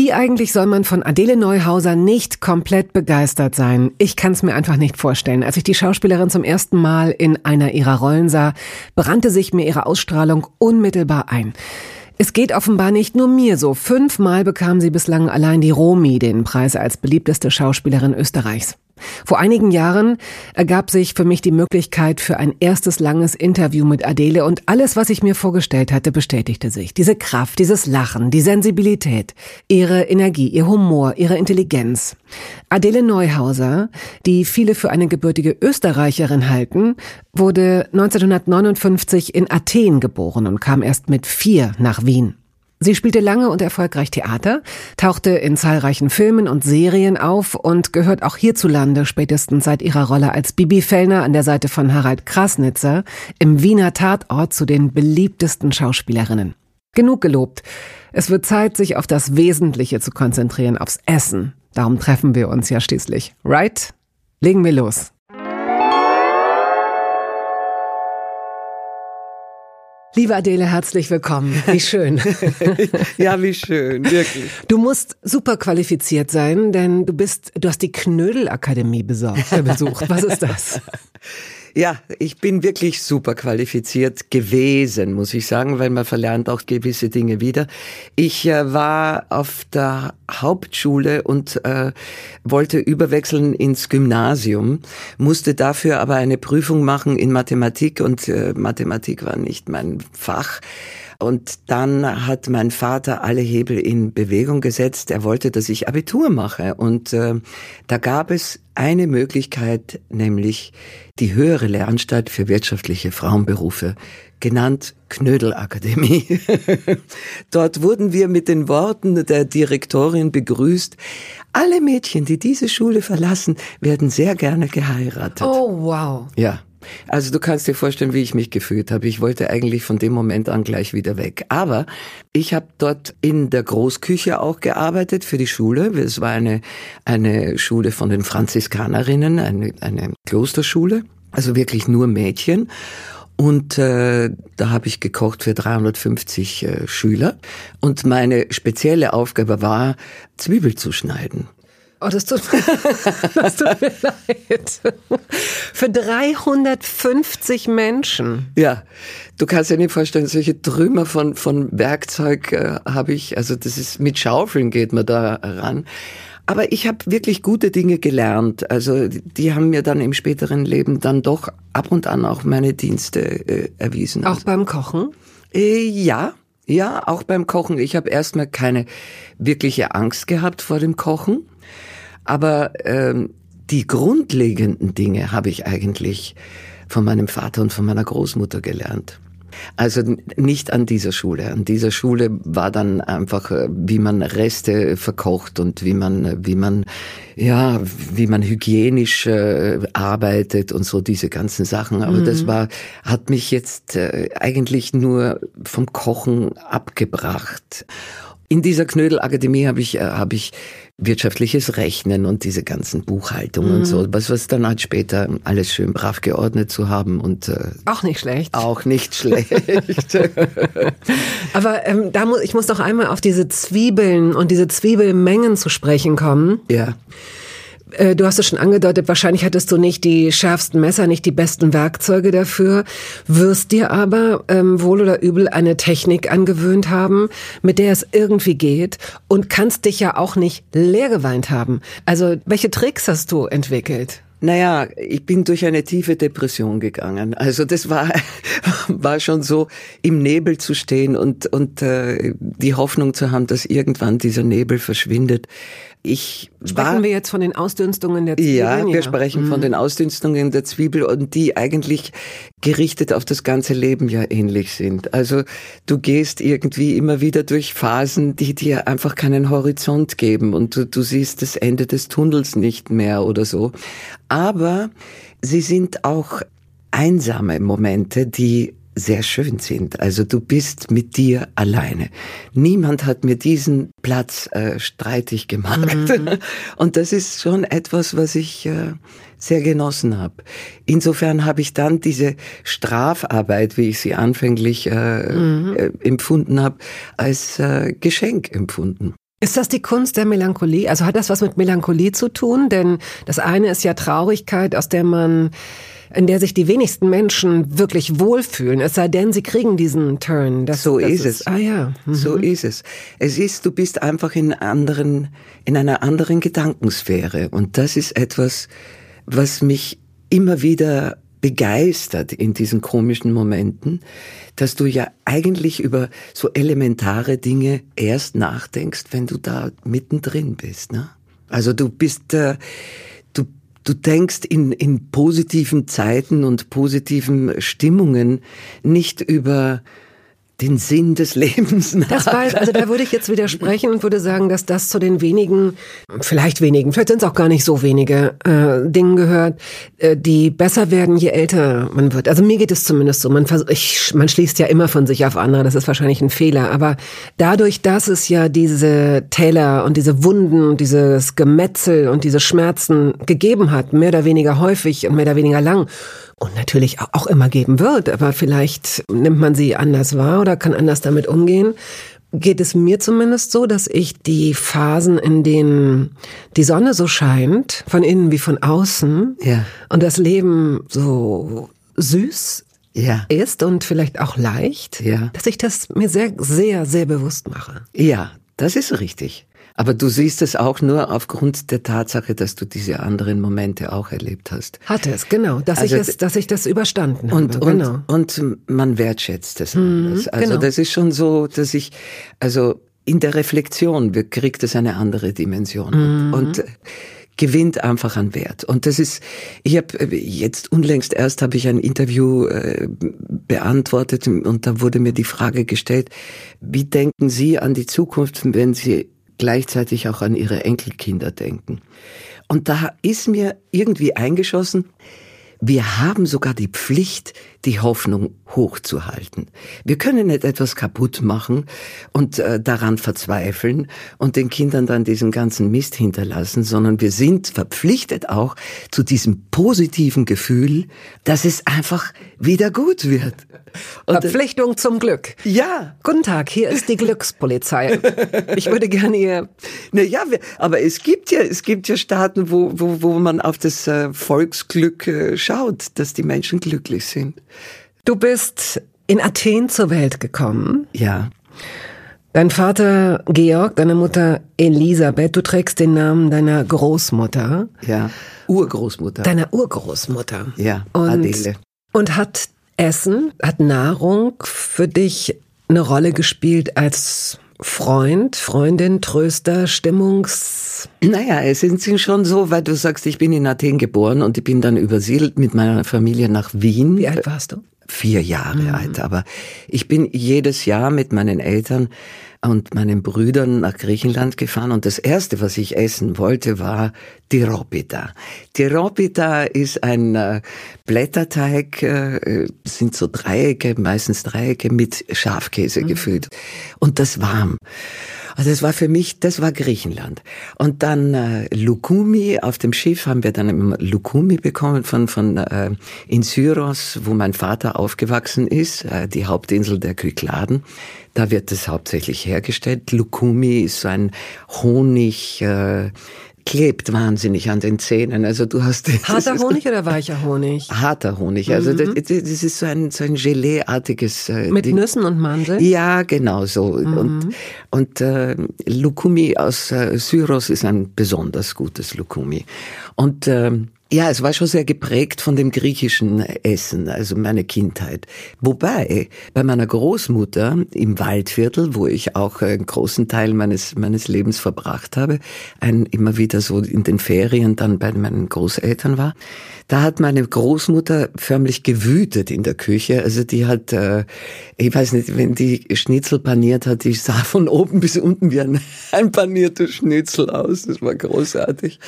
Wie eigentlich soll man von Adele Neuhauser nicht komplett begeistert sein? Ich kann es mir einfach nicht vorstellen. Als ich die Schauspielerin zum ersten Mal in einer ihrer Rollen sah, brannte sich mir ihre Ausstrahlung unmittelbar ein. Es geht offenbar nicht nur mir so. Fünfmal bekam sie bislang allein die Romy den Preis als beliebteste Schauspielerin Österreichs. Vor einigen Jahren ergab sich für mich die Möglichkeit für ein erstes langes Interview mit Adele und alles, was ich mir vorgestellt hatte, bestätigte sich. Diese Kraft, dieses Lachen, die Sensibilität, ihre Energie, ihr Humor, ihre Intelligenz. Adele Neuhauser, die viele für eine gebürtige Österreicherin halten, wurde 1959 in Athen geboren und kam erst mit vier nach Wien. Sie spielte lange und erfolgreich Theater, tauchte in zahlreichen Filmen und Serien auf und gehört auch hierzulande spätestens seit ihrer Rolle als Bibi Fellner an der Seite von Harald Krasnitzer im Wiener Tatort zu den beliebtesten Schauspielerinnen. Genug gelobt. Es wird Zeit, sich auf das Wesentliche zu konzentrieren, aufs Essen. Darum treffen wir uns ja schließlich. Right? Legen wir los. Liebe Adele, herzlich willkommen. Wie schön. ja, wie schön, wirklich. Du musst super qualifiziert sein, denn du bist, du hast die Knödelakademie besorgt, besucht. Was ist das? Ja, ich bin wirklich super qualifiziert gewesen, muss ich sagen, weil man verlernt auch gewisse Dinge wieder. Ich äh, war auf der Hauptschule und äh, wollte überwechseln ins Gymnasium, musste dafür aber eine Prüfung machen in Mathematik und äh, Mathematik war nicht mein Fach. Und dann hat mein Vater alle Hebel in Bewegung gesetzt. Er wollte, dass ich Abitur mache. Und äh, da gab es eine Möglichkeit, nämlich die höhere Lehranstalt für wirtschaftliche Frauenberufe, genannt Knödelakademie. Dort wurden wir mit den Worten der Direktorin begrüßt. Alle Mädchen, die diese Schule verlassen, werden sehr gerne geheiratet. Oh, wow. Ja. Also du kannst dir vorstellen, wie ich mich gefühlt habe. Ich wollte eigentlich von dem Moment an gleich wieder weg. Aber ich habe dort in der Großküche auch gearbeitet für die Schule. Es war eine, eine Schule von den Franziskanerinnen, eine, eine Klosterschule, also wirklich nur Mädchen. Und äh, da habe ich gekocht für 350 äh, Schüler. Und meine spezielle Aufgabe war, Zwiebel zu schneiden. Oh, das tut, das tut mir leid. Für 350 Menschen. Ja, du kannst dir nicht vorstellen, solche Trümmer von, von Werkzeug äh, habe ich, also das ist, mit Schaufeln geht man da ran. Aber ich habe wirklich gute Dinge gelernt. Also die haben mir dann im späteren Leben dann doch ab und an auch meine Dienste äh, erwiesen. Auch beim Kochen? Äh, ja, ja, auch beim Kochen. Ich habe erstmal keine wirkliche Angst gehabt vor dem Kochen. Aber ähm, die grundlegenden Dinge habe ich eigentlich von meinem Vater und von meiner Großmutter gelernt. Also nicht an dieser Schule. An dieser Schule war dann einfach, äh, wie man Reste verkocht und wie man, wie man, ja, wie man hygienisch äh, arbeitet und so diese ganzen Sachen. Aber mhm. das war, hat mich jetzt äh, eigentlich nur vom Kochen abgebracht. In dieser Knödelakademie habe ich, äh, habe ich wirtschaftliches Rechnen und diese ganzen Buchhaltungen mhm. und so, was, was dann halt später alles schön brav geordnet zu haben und äh, auch nicht schlecht. Auch nicht schlecht. Aber ähm, da muss ich muss doch einmal auf diese Zwiebeln und diese Zwiebelmengen zu sprechen kommen. Ja. Äh, du hast es schon angedeutet, wahrscheinlich hattest du nicht die schärfsten Messer, nicht die besten Werkzeuge dafür, wirst dir aber ähm, wohl oder übel eine Technik angewöhnt haben, mit der es irgendwie geht und kannst dich ja auch nicht leer geweint haben. Also welche Tricks hast du entwickelt? Naja, ich bin durch eine tiefe Depression gegangen. Also das war, war schon so, im Nebel zu stehen und, und äh, die Hoffnung zu haben, dass irgendwann dieser Nebel verschwindet. Ich Sprechen war, wir jetzt von den Ausdünstungen der Zwiebel? Ja, wir sprechen mhm. von den Ausdünstungen der Zwiebel und die eigentlich gerichtet auf das ganze Leben ja ähnlich sind. Also du gehst irgendwie immer wieder durch Phasen, die dir einfach keinen Horizont geben und du, du siehst das Ende des Tunnels nicht mehr oder so. Aber sie sind auch einsame Momente, die sehr schön sind. Also du bist mit dir alleine. Niemand hat mir diesen Platz äh, streitig gemacht. Mhm. Und das ist schon etwas, was ich äh, sehr genossen habe. Insofern habe ich dann diese Strafarbeit, wie ich sie anfänglich äh, mhm. äh, empfunden habe, als äh, Geschenk empfunden. Ist das die Kunst der Melancholie? Also hat das was mit Melancholie zu tun? Denn das eine ist ja Traurigkeit, aus der man in der sich die wenigsten Menschen wirklich wohlfühlen, es sei denn, sie kriegen diesen Turn. Das, so das ist, es. Ah ja. Mhm. So ist es. Es ist, du bist einfach in anderen, in einer anderen Gedankensphäre. Und das ist etwas, was mich immer wieder begeistert in diesen komischen Momenten, dass du ja eigentlich über so elementare Dinge erst nachdenkst, wenn du da mittendrin bist. Ne? Also du bist, äh, du denkst in, in positiven Zeiten und positiven Stimmungen nicht über den Sinn des Lebens nach. Das war, also da würde ich jetzt widersprechen und würde sagen, dass das zu den wenigen, vielleicht wenigen, vielleicht sind es auch gar nicht so wenige äh, Dingen gehört, äh, die besser werden, je älter man wird. Also mir geht es zumindest so. Man, ich, man schließt ja immer von sich auf andere, das ist wahrscheinlich ein Fehler. Aber dadurch, dass es ja diese Täler und diese Wunden und dieses Gemetzel und diese Schmerzen gegeben hat, mehr oder weniger häufig und mehr oder weniger lang, und natürlich auch immer geben wird, aber vielleicht nimmt man sie anders wahr oder kann anders damit umgehen. Geht es mir zumindest so, dass ich die Phasen, in denen die Sonne so scheint, von innen wie von außen, ja. und das Leben so süß ja. ist und vielleicht auch leicht, ja. dass ich das mir sehr, sehr, sehr bewusst mache. Ja, das ist richtig. Aber du siehst es auch nur aufgrund der Tatsache, dass du diese anderen Momente auch erlebt hast. Hatte es, genau, dass also, ich es, dass ich das überstanden und, habe. Und, genau. und man wertschätzt es. Mhm, also genau. das ist schon so, dass ich, also in der Reflexion kriegt es eine andere Dimension. Mhm. Und, und gewinnt einfach an Wert. Und das ist, ich habe jetzt unlängst erst habe ich ein Interview äh, beantwortet und da wurde mir die Frage gestellt, wie denken Sie an die Zukunft, wenn Sie gleichzeitig auch an ihre Enkelkinder denken. Und da ist mir irgendwie eingeschossen, wir haben sogar die Pflicht, die Hoffnung hochzuhalten. Wir können nicht etwas kaputt machen und äh, daran verzweifeln und den Kindern dann diesen ganzen Mist hinterlassen, sondern wir sind verpflichtet auch zu diesem positiven Gefühl, dass es einfach wieder gut wird. Und Verpflichtung zum Glück. Ja. Guten Tag, hier ist die Glückspolizei. Ich würde gerne Ihr. Na ja, aber es gibt ja, es gibt ja Staaten, wo, wo, wo man auf das äh, Volksglück äh, schaut, dass die Menschen glücklich sind. Du bist in Athen zur Welt gekommen. Ja. Dein Vater Georg, deine Mutter Elisabeth, du trägst den Namen deiner Großmutter. Ja. Urgroßmutter. Deiner Urgroßmutter. Ja, und, Adele. Und hat Essen, hat Nahrung für dich eine Rolle gespielt als Freund, Freundin, Tröster, Stimmungs... Naja, es sind schon so, weil du sagst, ich bin in Athen geboren und ich bin dann übersiedelt mit meiner Familie nach Wien. Wie alt warst du? Vier Jahre mhm. alt, aber ich bin jedes Jahr mit meinen Eltern und meinen Brüdern nach Griechenland gefahren und das erste, was ich essen wollte, war die Ropita. Die Ropita ist ein äh, Blätterteig, äh, sind so Dreiecke, meistens Dreiecke mit Schafkäse mhm. gefüllt und das warm. Also das war für mich, das war Griechenland. Und dann äh, Lukumi, auf dem Schiff haben wir dann immer Lukumi bekommen von, von äh, in Syros, wo mein Vater aufgewachsen ist, äh, die Hauptinsel der Kykladen. Da wird es hauptsächlich hergestellt. Lukumi ist so ein Honig, äh, klebt wahnsinnig an den Zähnen. Also du hast harter Honig oder weicher Honig? Harter Honig. Also mhm. das, das, ist so ein so ein Gelee-artiges äh, mit Ding. Nüssen und Mandeln. Ja, genau so. Mhm. Und und äh, Lukumi aus äh, Syros ist ein besonders gutes Lukumi. Und äh, ja, es war schon sehr geprägt von dem griechischen Essen, also meine Kindheit. Wobei bei meiner Großmutter im Waldviertel, wo ich auch einen großen Teil meines meines Lebens verbracht habe, ein immer wieder so in den Ferien dann bei meinen Großeltern war, da hat meine Großmutter förmlich gewütet in der Küche. Also die hat, äh, ich weiß nicht, wenn die Schnitzel paniert hat, die sah von oben bis unten wie ein, ein panierter Schnitzel aus. Das war großartig.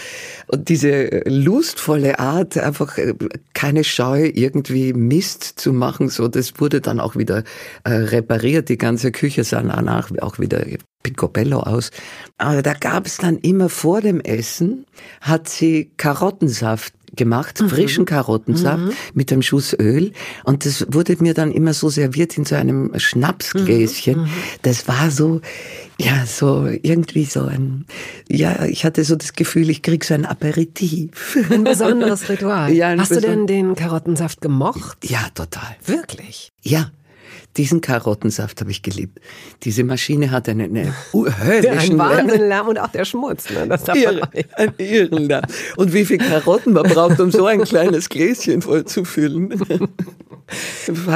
Und diese Lust liebevolle Art, einfach äh, keine Scheu, irgendwie Mist zu machen. So, das wurde dann auch wieder äh, repariert. Die ganze Küche sah danach auch wieder picobello aus. Aber da gab es dann immer vor dem Essen, hat sie Karottensaft gemacht, mhm. frischen Karottensaft mhm. mit einem Schuss Öl. Und das wurde mir dann immer so serviert in so einem Schnapsgläschen. Mhm. mhm. Das war so, ja, so irgendwie so ein, ja, ich hatte so das Gefühl, ich krieg so ein Aperitif. Ein besonderes Ritual. Ja, Hast du denn den Karottensaft gemocht? Ja, total. Wirklich? Ja. Diesen Karottensaft habe ich geliebt. Diese Maschine hat einen, einen höllischen Wahnsinn Lärm und auch der Schmutz. Ne? Das Irre, ein irren Lärm. Und wie viel Karotten man braucht, um so ein kleines Gläschen voll zu füllen.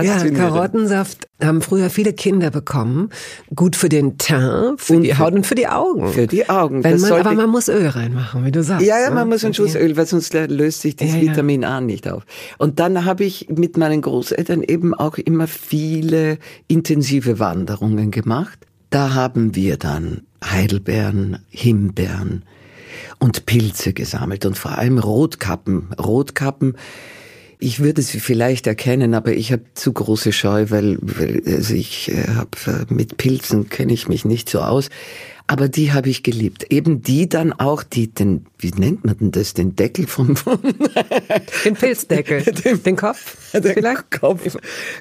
ja, Karottensaft haben früher viele Kinder bekommen. Gut für den Teint, für und die Haut und für die Augen. Für die Augen. Man, aber man muss Öl reinmachen, wie du sagst. Ja, ja, man ne? muss einen Schuss Öl, weil sonst löst sich das ja, Vitamin A nicht auf. Und dann habe ich mit meinen Großeltern eben auch immer viele intensive Wanderungen gemacht. Da haben wir dann Heidelbeeren, Himbeeren und Pilze gesammelt und vor allem Rotkappen. Rotkappen ich würde sie vielleicht erkennen, aber ich habe zu große Scheu, weil, weil also ich äh, habe äh, mit Pilzen kenne ich mich nicht so aus. Aber die habe ich geliebt. Eben die dann auch, die den, wie nennt man denn das, den Deckel vom... den Pilzdeckel, den, den Kopf den vielleicht? Kopf,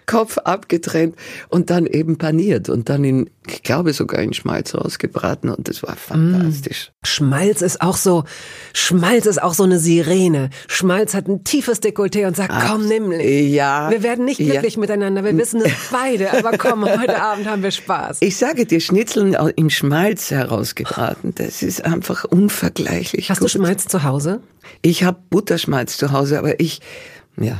Kopf abgetrennt und dann eben paniert und dann in, ich glaube sogar in Schmalz rausgebraten und das war fantastisch. Mm. Schmalz ist auch so, Schmalz ist auch so eine Sirene. Schmalz hat ein tiefes Dekolleté und sagt, Abs komm nämlich. Ja. Wir werden nicht glücklich ja. miteinander, wir wissen es beide, aber komm, heute Abend haben wir Spaß. Ich sage dir, Schnitzeln im Schmalz herausgebraten. Das ist einfach unvergleichlich. Hast gut. du Schmalz zu Hause? Ich habe Butterschmalz zu Hause, aber ich ja.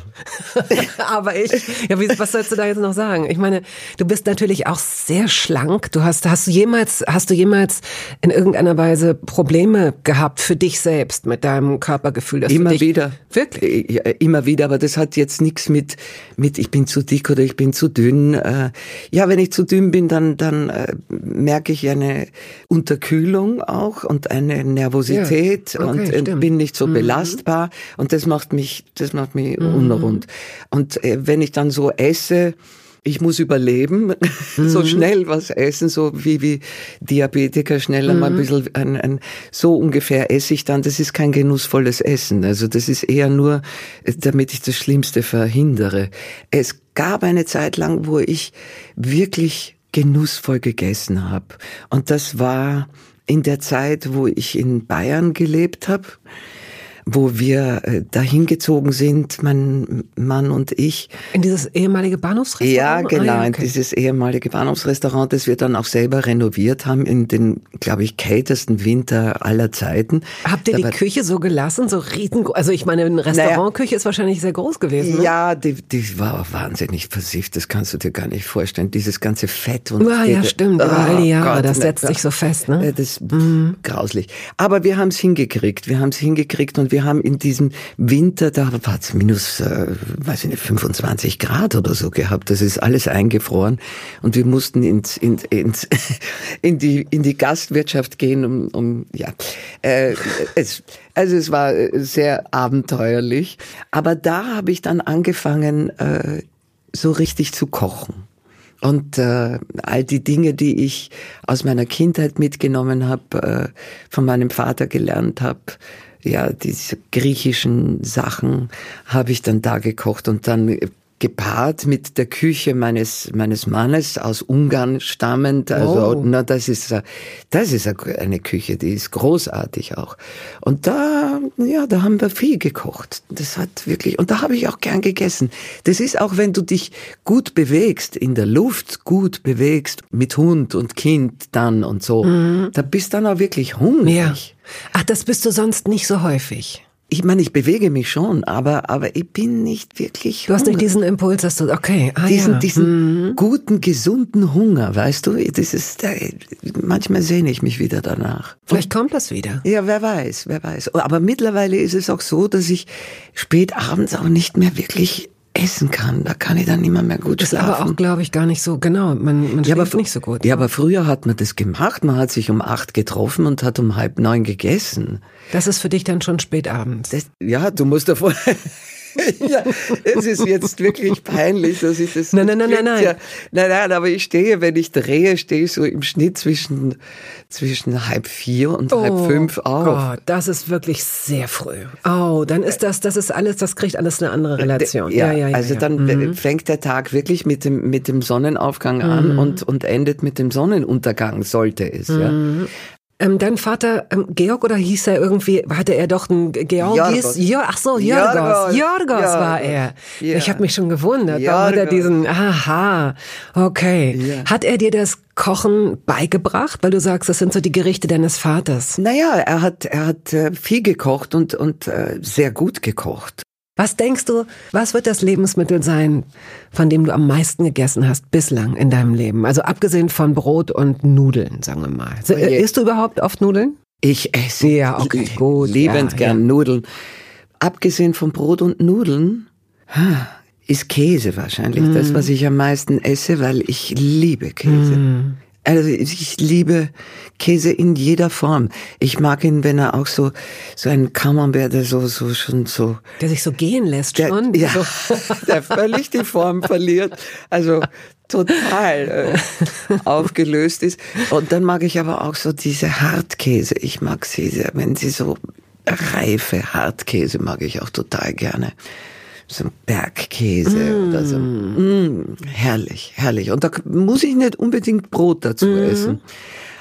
Aber ich, ja, wie, was sollst du da jetzt noch sagen? Ich meine, du bist natürlich auch sehr schlank. Du hast, hast du jemals, hast du jemals in irgendeiner Weise Probleme gehabt für dich selbst mit deinem Körpergefühl? immer dich, wieder. Wirklich? Ja, immer wieder. Aber das hat jetzt nichts mit, mit, ich bin zu dick oder ich bin zu dünn. Äh, ja, wenn ich zu dünn bin, dann, dann äh, merke ich eine Unterkühlung auch und eine Nervosität ja, okay, und stimmt. bin nicht so mhm. belastbar. Und das macht mich, das macht mich mhm. unrund. Und äh, wenn ich dann so esse, ich muss überleben, mhm. so schnell was essen, so wie, wie Diabetiker schneller mhm. mal ein bisschen, ein, ein, so ungefähr esse ich dann, das ist kein genussvolles Essen. Also das ist eher nur, damit ich das Schlimmste verhindere. Es gab eine Zeit lang, wo ich wirklich genussvoll gegessen habe. Und das war in der Zeit, wo ich in Bayern gelebt habe wo wir äh, dahin gezogen sind, mein Mann und ich. In dieses ehemalige Bahnhofsrestaurant? Ja, genau, ah, ja, okay. in dieses ehemalige Bahnhofsrestaurant, das wir dann auch selber renoviert haben in den, glaube ich, kältesten Winter aller Zeiten. Habt ihr da die Küche so gelassen, so riesengroß? Also ich meine, eine Restaurantküche naja, ist wahrscheinlich sehr groß gewesen. Ne? Ja, die, die war wahnsinnig versifft, das kannst du dir gar nicht vorstellen. Dieses ganze Fett und... Ja, ja, stimmt, über all die Jahre, Gott, das setzt sich so fest, ne? Das ist mhm. grauslich. Aber wir haben es hingekriegt, wir haben es hingekriegt und wir haben in diesem Winter, da war es minus, äh, weiß ich nicht, 25 Grad oder so gehabt. Das ist alles eingefroren und wir mussten ins, ins, ins in die in die Gastwirtschaft gehen, um, um ja, äh, es, also es war sehr abenteuerlich. Aber da habe ich dann angefangen, äh, so richtig zu kochen. Und äh, all die Dinge, die ich aus meiner Kindheit mitgenommen habe, äh, von meinem Vater gelernt habe, ja, diese griechischen Sachen habe ich dann da gekocht und dann gepaart mit der Küche meines meines Mannes aus Ungarn stammend. Also oh. na, das ist das ist eine Küche, die ist großartig auch. Und da ja, da haben wir viel gekocht. Das hat wirklich und da habe ich auch gern gegessen. Das ist auch, wenn du dich gut bewegst in der Luft, gut bewegst mit Hund und Kind dann und so, mhm. da bist dann auch wirklich hungrig. Ja. Ach, das bist du sonst nicht so häufig ich meine, ich bewege mich schon, aber, aber ich bin nicht wirklich. Du hast nicht diesen Impuls, dass du, okay, ah, diesen, ja. diesen mhm. guten, gesunden Hunger, weißt du? Das ist, manchmal sehne ich mich wieder danach. Vielleicht kommt das wieder. Ja, wer weiß, wer weiß. Aber mittlerweile ist es auch so, dass ich spät abends auch nicht mehr wirklich essen kann, da kann ich dann immer mehr gut ist schlafen. aber auch, glaube ich, gar nicht so, genau, man, man ja, aber nicht so gut. Ja, aber früher hat man das gemacht. Man hat sich um acht getroffen und hat um halb neun gegessen. Das ist für dich dann schon spät abends. Das, ja, du musst davor. ja, es ist jetzt wirklich peinlich, dass ich das. Nein, nein, nein, nein, nein. Ja, nein, nein, aber ich stehe, wenn ich drehe, stehe ich so im Schnitt zwischen, zwischen halb vier und halb fünf auf. Gott, das ist wirklich sehr früh. Oh, dann ist das, das ist alles, das kriegt alles eine andere Relation. Ja, also dann Mhm. fängt der Tag wirklich mit dem, mit dem Sonnenaufgang an und, und endet mit dem Sonnenuntergang, sollte es, ja. Ähm, dein Vater, ähm, Georg oder hieß er irgendwie, hatte er doch ein Georgis? Jo, ach so, Jorgos. Jorgos. War er. Ja. Ich habe mich schon gewundert. Warum hat er diesen, aha, okay. Ja. Hat er dir das Kochen beigebracht? Weil du sagst, das sind so die Gerichte deines Vaters. Naja, er hat, er hat äh, viel gekocht und, und äh, sehr gut gekocht. Was denkst du, was wird das Lebensmittel sein, von dem du am meisten gegessen hast bislang in deinem Leben? Also abgesehen von Brot und Nudeln, sagen wir mal. So. Isst du überhaupt oft Nudeln? Ich esse Ja, okay, gut, liebend ja, gern ja. Nudeln. Abgesehen von Brot und Nudeln ist Käse wahrscheinlich Mm. das, was ich am meisten esse, weil ich liebe Käse. Mm. Also ich liebe Käse in jeder Form. Ich mag ihn, wenn er auch so so ein Camembert, der so so schon so Der sich so gehen lässt der, schon? ja, So. der völlig die Form verliert, also total äh, aufgelöst ist. Und dann mag ich aber auch so diese Hartkäse. Ich mag sie, sehr, wenn sie so reife Hartkäse mag ich auch total gerne. So ein Bergkäse oder so. Mm, herrlich, herrlich. Und da muss ich nicht unbedingt Brot dazu essen.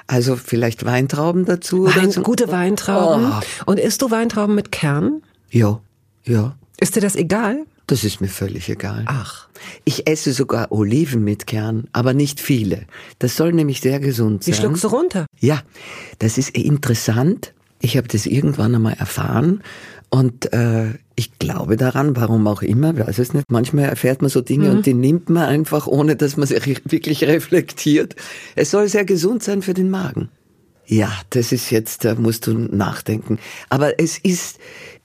Also vielleicht Weintrauben dazu Wein, oder so. gute Weintrauben. Oh. Und isst du Weintrauben mit Kern? Ja, ja. Ist dir das egal? Das ist mir völlig egal. Ach. Ich esse sogar Oliven mit Kern, aber nicht viele. Das soll nämlich sehr gesund Die sein. schluckst du runter. Ja, das ist interessant. Ich habe das irgendwann einmal erfahren und äh, ich glaube daran, warum auch immer, weiß es nicht. Manchmal erfährt man so Dinge Mhm. und die nimmt man einfach, ohne dass man sie wirklich reflektiert. Es soll sehr gesund sein für den Magen. Ja, das ist jetzt, da musst du nachdenken. Aber es ist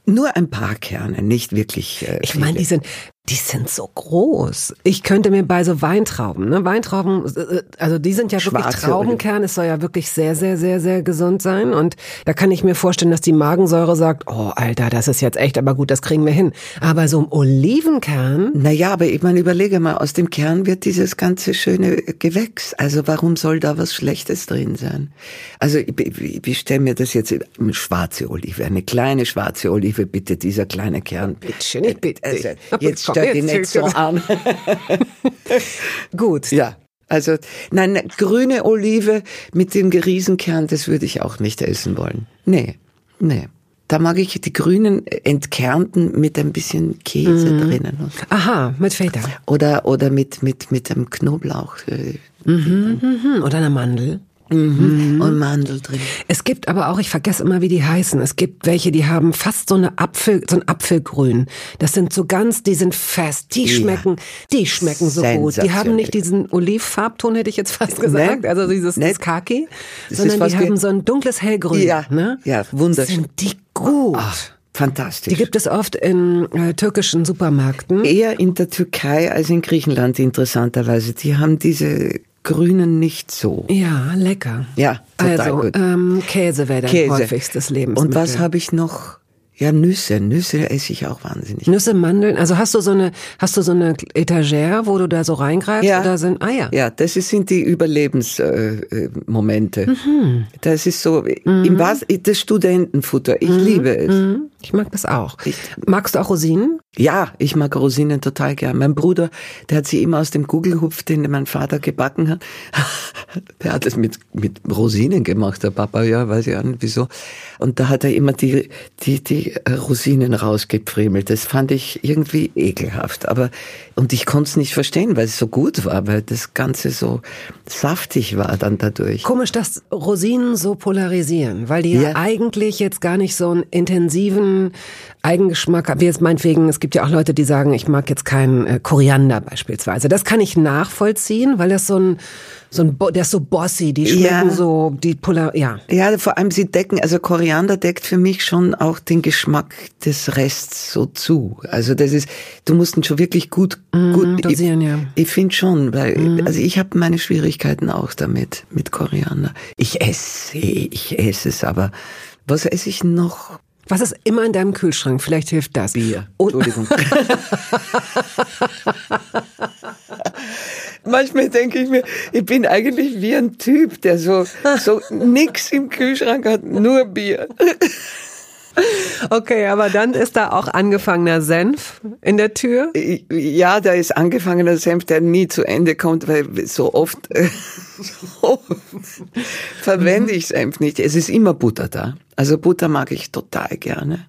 nur ein paar Kerne, nicht wirklich. Äh, Ich meine, die sind, die sind so groß. Ich könnte mir bei so Weintrauben, ne, Weintrauben, äh, also die sind ja wirklich Schwarze Traubenkern. Es soll ja wirklich sehr, sehr, sehr, sehr gesund sein. Und da kann ich mir vorstellen, dass die Magensäure sagt, oh Alter, das ist jetzt echt, aber gut, das kriegen wir hin. Aber so ein Olivenkern, Naja, aber ich meine, überlege mal, aus dem Kern wird dieses ganze schöne Gewächs. Also warum soll da was Schlechtes drin sein? Also ich, ich, ich stelle mir das jetzt, eine schwarze Olive, eine kleine schwarze Olive, bitte, dieser kleine Kern. Bittchen, ich bitte dich. Also, jetzt stell dich jetzt nicht so an. gut. ja. Also, nein, ne, grüne Olive mit dem Riesenkern, das würde ich auch nicht essen wollen. Nee, nee. Da mag ich die grünen entkernten mit ein bisschen Käse Mhm. drinnen. Aha, mit Feta. Oder, oder mit, mit, mit einem Knoblauch äh, Mhm, oder eine Mandel. Und Mandel drin. Es gibt aber auch, ich vergesse immer, wie die heißen. Es gibt welche, die haben fast so eine Apfel, so ein Apfelgrün. Das sind so ganz, die sind fest, die Ja. schmecken, die schmecken so gut. Die haben nicht diesen Olivfarbton, hätte ich jetzt fast gesagt, Nee. also dieses das Kaki, sondern die haben so ein dunkles Hellgrün. Ja, ne? ja, wunderschön. Sind die gut. Ach, fantastisch. Die gibt es oft in äh, türkischen Supermärkten. Eher in der Türkei als in Griechenland, interessanterweise. Die haben diese Grünen nicht so. Ja, lecker. Ja, total also, gut. Ähm, Käse wäre dein Käse. häufigstes Lebensmittel. Und was habe ich noch? Ja, Nüsse. Nüsse esse ich auch wahnsinnig. Nüsse, Mandeln, also hast du so eine, hast du so eine Etagere, wo du da so reingreifst Ja. oder sind Eier? Ja, das ist- sind die Überlebensmomente. Äh. Mhm. Das ist so, im Was, das Studentenfutter. Ich liebe es. Mhm. Ich mag das auch. Magst du auch Rosinen? Ja, ich mag Rosinen total gern. Mein Bruder, der hat sie immer aus dem Gugelhupf, den mein Vater gebacken hat. Der hat es mit, mit Rosinen gemacht, der Papa, ja, weiß ich auch nicht wieso. Und da hat er immer die, die, die äh, Rosinen rausgepfriemelt. Das fand ich irgendwie ekelhaft. Aber, und ich konnte es nicht verstehen, weil es so gut war, weil das Ganze so saftig war dann dadurch. Komisch, dass Rosinen so polarisieren, weil die ja, Ja. eigentlich jetzt gar nicht so einen intensiven bestimmten Eigengeschmack, wie jetzt meinetwegen, es gibt ja auch Leute, die sagen, ich mag jetzt keinen äh, Koriander beispielsweise. Das kann ich nachvollziehen, weil das so ein, so ein, der ist so bossy, die schmecken ja. so, die Polar, ja. Ja, vor allem sie decken, also Koriander deckt für mich schon auch den Geschmack des Rests so zu. Also das ist, du musst ihn schon wirklich gut, mm, gut dosieren, ich, ja. Ich finde schon, weil, mm. also ich habe meine Schwierigkeiten auch damit, mit Koriander. Ich esse, ich esse es, aber was esse ich noch? Was ist immer in deinem Kühlschrank? Vielleicht hilft das. Bier. Entschuldigung. Manchmal denke ich mir, ich bin eigentlich wie ein Typ, der so, so nix im Kühlschrank hat, nur Bier. Okay, aber dann ist da auch angefangener Senf in der Tür? Ja, da ist angefangener Senf, der nie zu Ende kommt, weil so oft, so verwende ich Senf nicht. Es ist immer Butter da. Also Butter mag ich total gerne.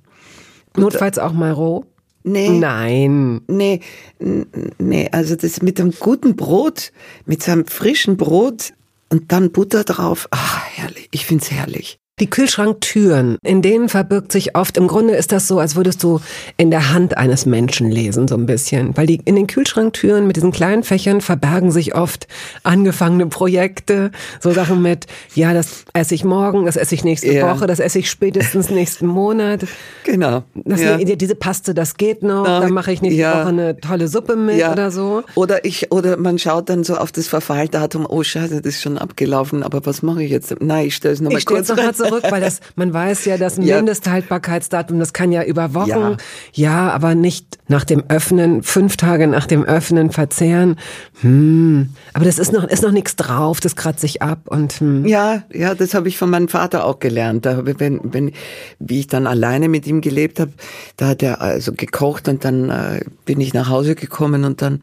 Butter. Notfalls auch mal roh? Nee. Nein. Nee, nee, also das mit einem guten Brot, mit so einem frischen Brot und dann Butter drauf. Ah, herrlich. Ich find's herrlich. Die Kühlschranktüren, in denen verbirgt sich oft, im Grunde ist das so, als würdest du in der Hand eines Menschen lesen, so ein bisschen. Weil die, in den Kühlschranktüren mit diesen kleinen Fächern verbergen sich oft angefangene Projekte, so Sachen mit, ja, das esse ich morgen, das esse ich nächste ja. Woche, das esse ich spätestens nächsten Monat. Genau. Das, ja. Diese Paste, das geht noch, Na, dann mache ich nächste ja. Woche eine tolle Suppe mit oder so. Oder ich, oder man schaut dann so auf das Verfalldatum, oh scheiße, das ist schon abgelaufen, aber was mache ich jetzt? Nein, ich stelle es nochmal kurz rein zurück, weil das, man weiß ja, das Mindesthaltbarkeitsdatum, das kann ja über Wochen, ja. ja, aber nicht nach dem Öffnen, fünf Tage nach dem Öffnen verzehren. Hm. Aber das ist noch, ist noch nichts drauf, das kratzt sich ab und hm. Ja, ja, das habe ich von meinem Vater auch gelernt. Da, wenn, wenn, wie ich dann alleine mit ihm glebt habe, da hat er also gekocht und dann äh, bin ich nach Hause gekommen und dann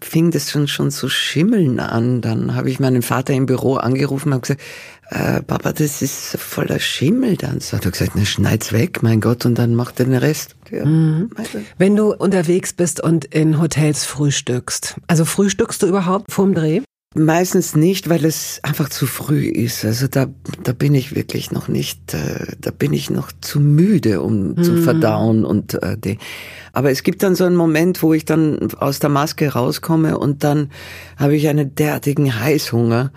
fing das schon, schon zu schimmeln an. Dann habe ich meinen Vater im Büro angerufen und habe gesagt, äh, Papa, das ist voller Schimmel. Dann hat er gesagt, na, schneid's weg, mein Gott, und dann macht er den Rest. Ja. Mhm. Wenn du unterwegs bist und in Hotels frühstückst, also frühstückst du überhaupt vorm Dreh? Meistens nicht, weil es einfach zu früh ist. Also da, da bin ich wirklich noch nicht, äh, da bin ich noch zu müde, um mhm. zu verdauen und äh, die. Aber es gibt dann so einen Moment, wo ich dann aus der Maske rauskomme und dann habe ich einen derartigen Heißhunger,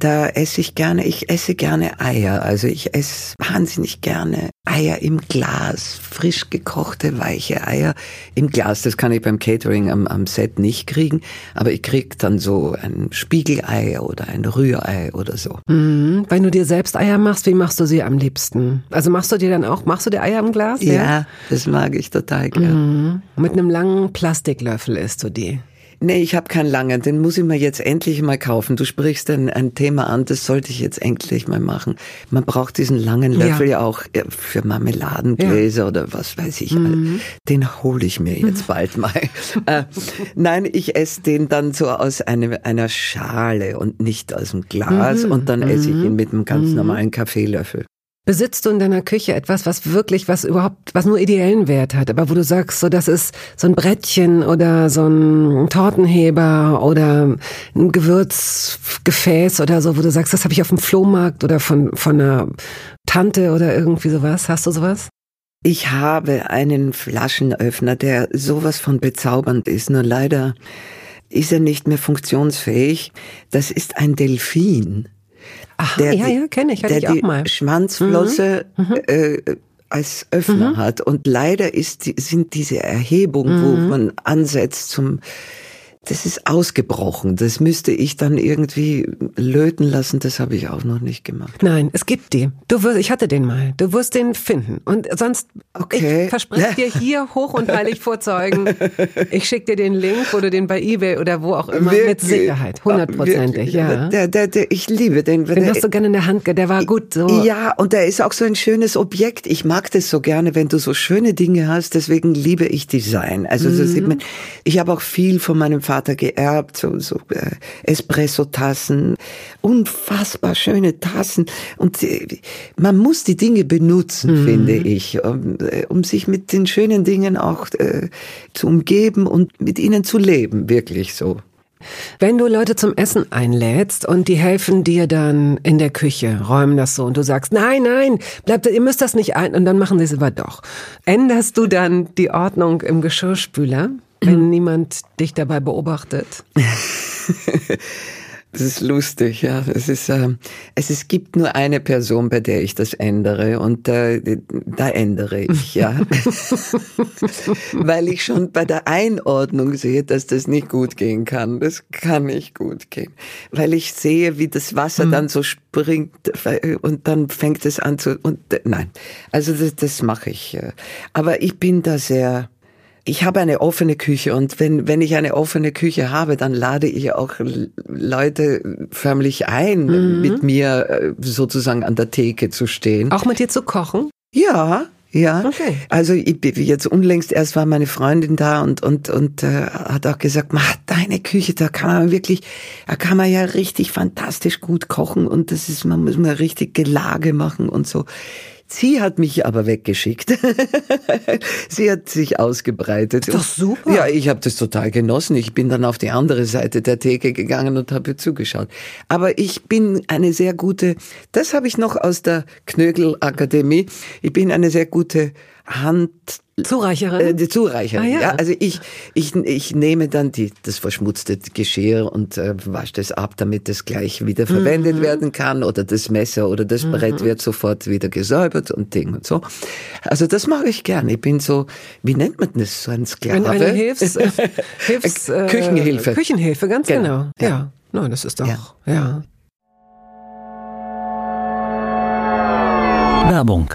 da esse ich gerne, ich esse gerne Eier. Also ich esse wahnsinnig gerne Eier im Glas, frisch gekochte, weiche Eier im Glas. Das kann ich beim Catering am, am Set nicht kriegen, aber ich krieg dann so ein Spiegelei oder ein Rührei oder so. Mhm. Wenn du dir selbst Eier machst, wie machst du sie am liebsten? Also machst du dir dann auch, machst du dir Eier im Glas? Ja, ja? das mag ich total gerne. Mhm. Mit einem langen Plastiklöffel isst du die. Nee, ich habe keinen langen, den muss ich mir jetzt endlich mal kaufen. Du sprichst ein, ein Thema an, das sollte ich jetzt endlich mal machen. Man braucht diesen langen Löffel ja, ja auch äh, für Marmeladengläser ja. oder was weiß ich. Mhm. Den hole ich mir jetzt bald mal. äh, nein, ich esse den dann so aus eine, einer Schale und nicht aus dem Glas mhm. und dann esse ich ihn mhm. mit einem ganz mhm. normalen Kaffeelöffel. Besitzt du in deiner Küche etwas, was wirklich, was überhaupt, was nur ideellen Wert hat, aber wo du sagst, so das ist so ein Brettchen oder so ein Tortenheber oder ein Gewürzgefäß oder so, wo du sagst, das habe ich auf dem Flohmarkt oder von, von einer Tante oder irgendwie sowas. Hast du sowas? Ich habe einen Flaschenöffner, der sowas von bezaubernd ist, nur leider ist er nicht mehr funktionsfähig. Das ist ein Delfin. Aha, der, ja, ja, kenne ich, hatte der ich auch mal. Die Schwanzflosse mhm. mhm. äh, als Öffner mhm. hat. Und leider ist, sind diese Erhebungen, mhm. wo man ansetzt zum das ist ausgebrochen. Das müsste ich dann irgendwie löten lassen. Das habe ich auch noch nicht gemacht. Nein, es gibt die. Du wirst, ich hatte den mal. Du wirst den finden. Und sonst, okay. ich verspreche dir hier hoch und heilig vorzeugen. Ich schicke dir den Link, du den bei eBay oder wo auch immer, Wirklich? mit Sicherheit. Hundertprozentig, ja. Der, der, der, ich liebe den. Den der, hast du gerne in der Hand, der war gut so. Ja, und der ist auch so ein schönes Objekt. Ich mag das so gerne, wenn du so schöne Dinge hast. Deswegen liebe ich Design. Also, mhm. ich habe auch viel von meinem Vater Vater geerbt, so, so äh, Espresso-Tassen, unfassbar schöne Tassen. Und äh, man muss die Dinge benutzen, mhm. finde ich, um, äh, um sich mit den schönen Dingen auch äh, zu umgeben und mit ihnen zu leben, wirklich so. Wenn du Leute zum Essen einlädst und die helfen dir dann in der Küche, räumen das so und du sagst, nein, nein, bleibt, ihr müsst das nicht ein und dann machen sie es aber doch. Änderst du dann die Ordnung im Geschirrspüler, wenn niemand dich dabei beobachtet? Das ist lustig, ja. Es ist, äh, es, es gibt nur eine Person, bei der ich das ändere und äh, da ändere ich, ja. Weil ich schon bei der Einordnung sehe, dass das nicht gut gehen kann. Das kann nicht gut gehen. Weil ich sehe, wie das Wasser mhm. dann so springt äh, und dann fängt es an zu, und äh, nein. Also das, das mache ich. Äh. Aber ich bin da sehr, ich habe eine offene Küche und wenn, wenn ich eine offene Küche habe, dann lade ich auch Leute förmlich ein, mhm. mit mir äh, sozusagen an der Theke zu stehen. Auch mit dir zu kochen? Ja, ja, okay. also ich, jetzt unlängst erst war meine Freundin da und und und äh, hat auch gesagt, mach deine Küche, da kann man wirklich, da kann man ja richtig fantastisch gut kochen und das ist, man muss mal richtig Gelage machen und so. Sie hat mich aber weggeschickt. Sie hat sich ausgebreitet. Ist doch super. Ja, ich habe das total genossen. Ich bin dann auf die andere Seite der Theke gegangen und habe zugeschaut. Aber ich bin eine sehr gute, das habe ich noch aus der Knögel-Akademie, ich bin eine sehr gute Hand Zureicherin? Äh, die Zureicherin, ah, ja. ja. Also ich, ich, ich nehme dann die, das verschmutzte Geschirr und äh, wasche das ab, damit es gleich wieder verwendet mhm. werden kann oder das Messer oder das mhm. Brett wird sofort wieder gesäubert und Ding und so. Also das mache ich gerne. Ich bin so, wie nennt man das, so ein Sklave? Eine Hilfs, äh, Hilfs äh, Küchenhilfe. Küchenhilfe, ganz genau. genau. Ja. ja. Nein, das ist doch, ja. ja. Werbung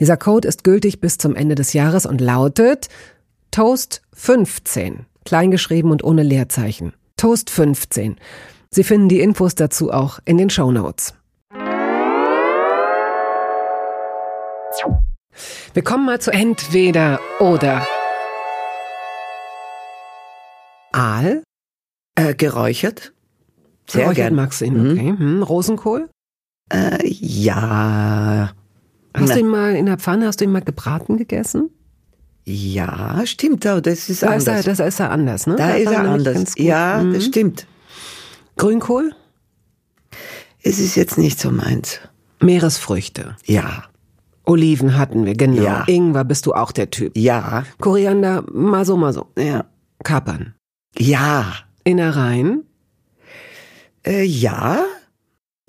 Dieser Code ist gültig bis zum Ende des Jahres und lautet Toast 15, kleingeschrieben und ohne Leerzeichen. Toast 15. Sie finden die Infos dazu auch in den Show Notes. Wir kommen mal zu entweder oder. Aal? Äh, geräuchert? Sehr Geräuchert gern. magst du ihn, okay. Hm, Rosenkohl? Äh, ja. Hast Na. du ihn mal in der Pfanne, hast du ihn mal gebraten gegessen? Ja, stimmt, das ist Da ist, er, anders. das ist er anders, ne? da ist war er anders. Ja, Mhm. das stimmt. Grünkohl? Es ist jetzt nicht so meins. Meeresfrüchte. Ja, Oliven hatten wir, genau. Ja. Ingwer bist du auch der Typ. ja, Koriander, mal so, mal so. ja, Kapern. ja, Innereien. äh, ja,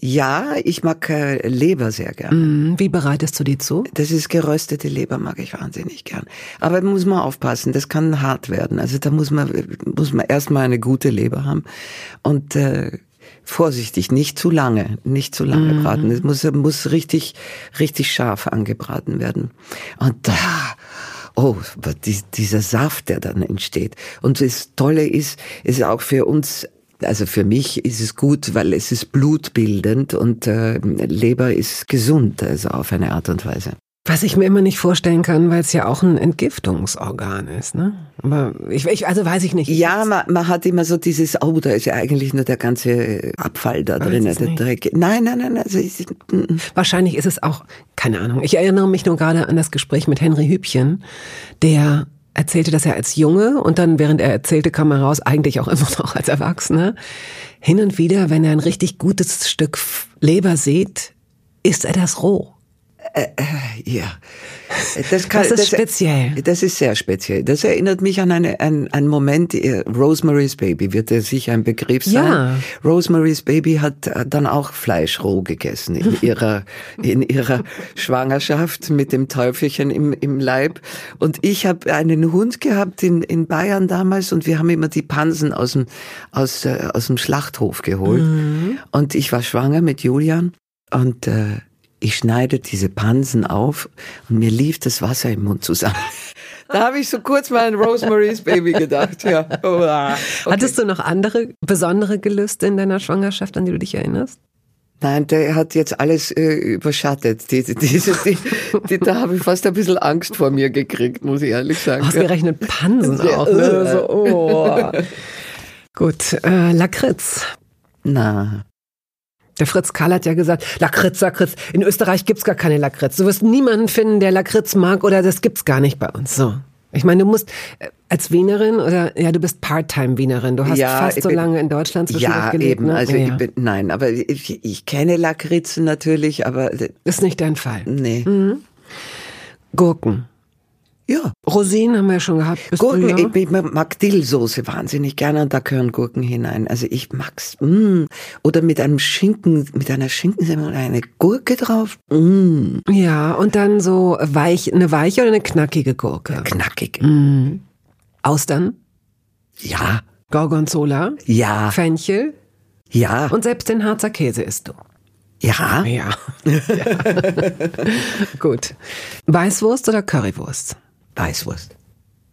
ja, ich mag äh, Leber sehr gern. Mhm. Wie bereitest du die zu? Das ist geröstete Leber, mag ich wahnsinnig gern. Aber da muss man aufpassen, das kann hart werden. Also da muss man, muss man erstmal eine gute Leber haben. Und äh, vorsichtig, nicht zu lange, nicht zu lange braten. Es muss, muss richtig, richtig scharf angebraten werden. Und da, oh, dieser Saft, der dann entsteht. Und das Tolle ist, ist auch für uns also für mich ist es gut, weil es ist blutbildend und äh, Leber ist gesund, also auf eine Art und Weise. Was ich mir immer nicht vorstellen kann, weil es ja auch ein Entgiftungsorgan ist, ne? Aber ich, ich also weiß ich nicht. Ja, man, man hat immer so dieses, oh, da ist ja eigentlich nur der ganze Abfall da Weiß drin, der. Dreck. Nein, nein, nein, also ich, mm, Wahrscheinlich ist es auch, keine Ahnung. Ich erinnere mich nur gerade an das Gespräch mit Henry Hübchen, der erzählte, dass er als Junge und dann, während er erzählte, kam er raus, eigentlich auch immer noch als Erwachsener, hin und wieder, wenn er ein richtig gutes Stück Leber sieht, isst er das roh. Ja. Das, kann, Das ist speziell. Das ist sehr speziell. Das erinnert mich an eine, ein, einen Moment, äh, Rosemary's Baby wird ja sicher ein Begriff sein. Ja. Rosemary's Baby hat äh, dann auch Fleisch roh gegessen in ihrer, in ihrer Schwangerschaft mit dem Teufelchen im, im Leib. Und ich habe einen Hund gehabt in, in Bayern damals und wir haben immer die Pansen aus dem, aus, äh, aus dem Schlachthof geholt. Und ich war schwanger mit Julian und äh, ich schneide diese Pansen auf und mir lief das Wasser im Mund zusammen. Da habe ich so kurz mal an Rosemary's Baby gedacht. Ja. Okay. Hattest du noch andere besondere Gelüste in deiner Schwangerschaft, an die du dich erinnerst? Nein, der hat jetzt alles äh, überschattet. Diese, diese, die, die, da habe ich fast ein bisschen Angst vor mir gekriegt, muss ich ehrlich sagen. Ausgerechnet Pansen Ja. auch. Ne? So, oh. Gut, äh, Lakritz. Na, Der Fritz Karl hat ja gesagt, Lakritz, Lakritz. In Österreich gibt's gar keine Lakritz. Du wirst niemanden finden, der Lakritz mag oder das gibt's gar nicht bei uns. So. Ich meine, du musst äh, als Wienerin oder ja, du bist Part-Time-Wienerin. Du hast Ja, fast so bin- lange in Deutschland ja, gelebt. eben. Ne? Also ja, ich ja. bin, nein, aber ich, ich kenne Lakritzen natürlich, aber ist nicht dein Fall. nee. Mhm. Gurken. Ja. Rosinen haben wir ja schon gehabt. Du, Gurken, ja? ich, ich mag Dillsoße wahnsinnig gerne und da gehören Gurken hinein. Also ich mag's. Mm. Oder mit einem Schinken, mit einer Schinkensemmel und eine Gurke drauf. Mm. ja, und dann so weich, eine weiche oder eine knackige Gurke. Knackig. Mhm. Austern, Ja, Gorgonzola, ja, Fenchel ja, und selbst den Harzer Käse isst du. ja. Ja. ja. Gut. Weißwurst oder Currywurst? Weißwurst.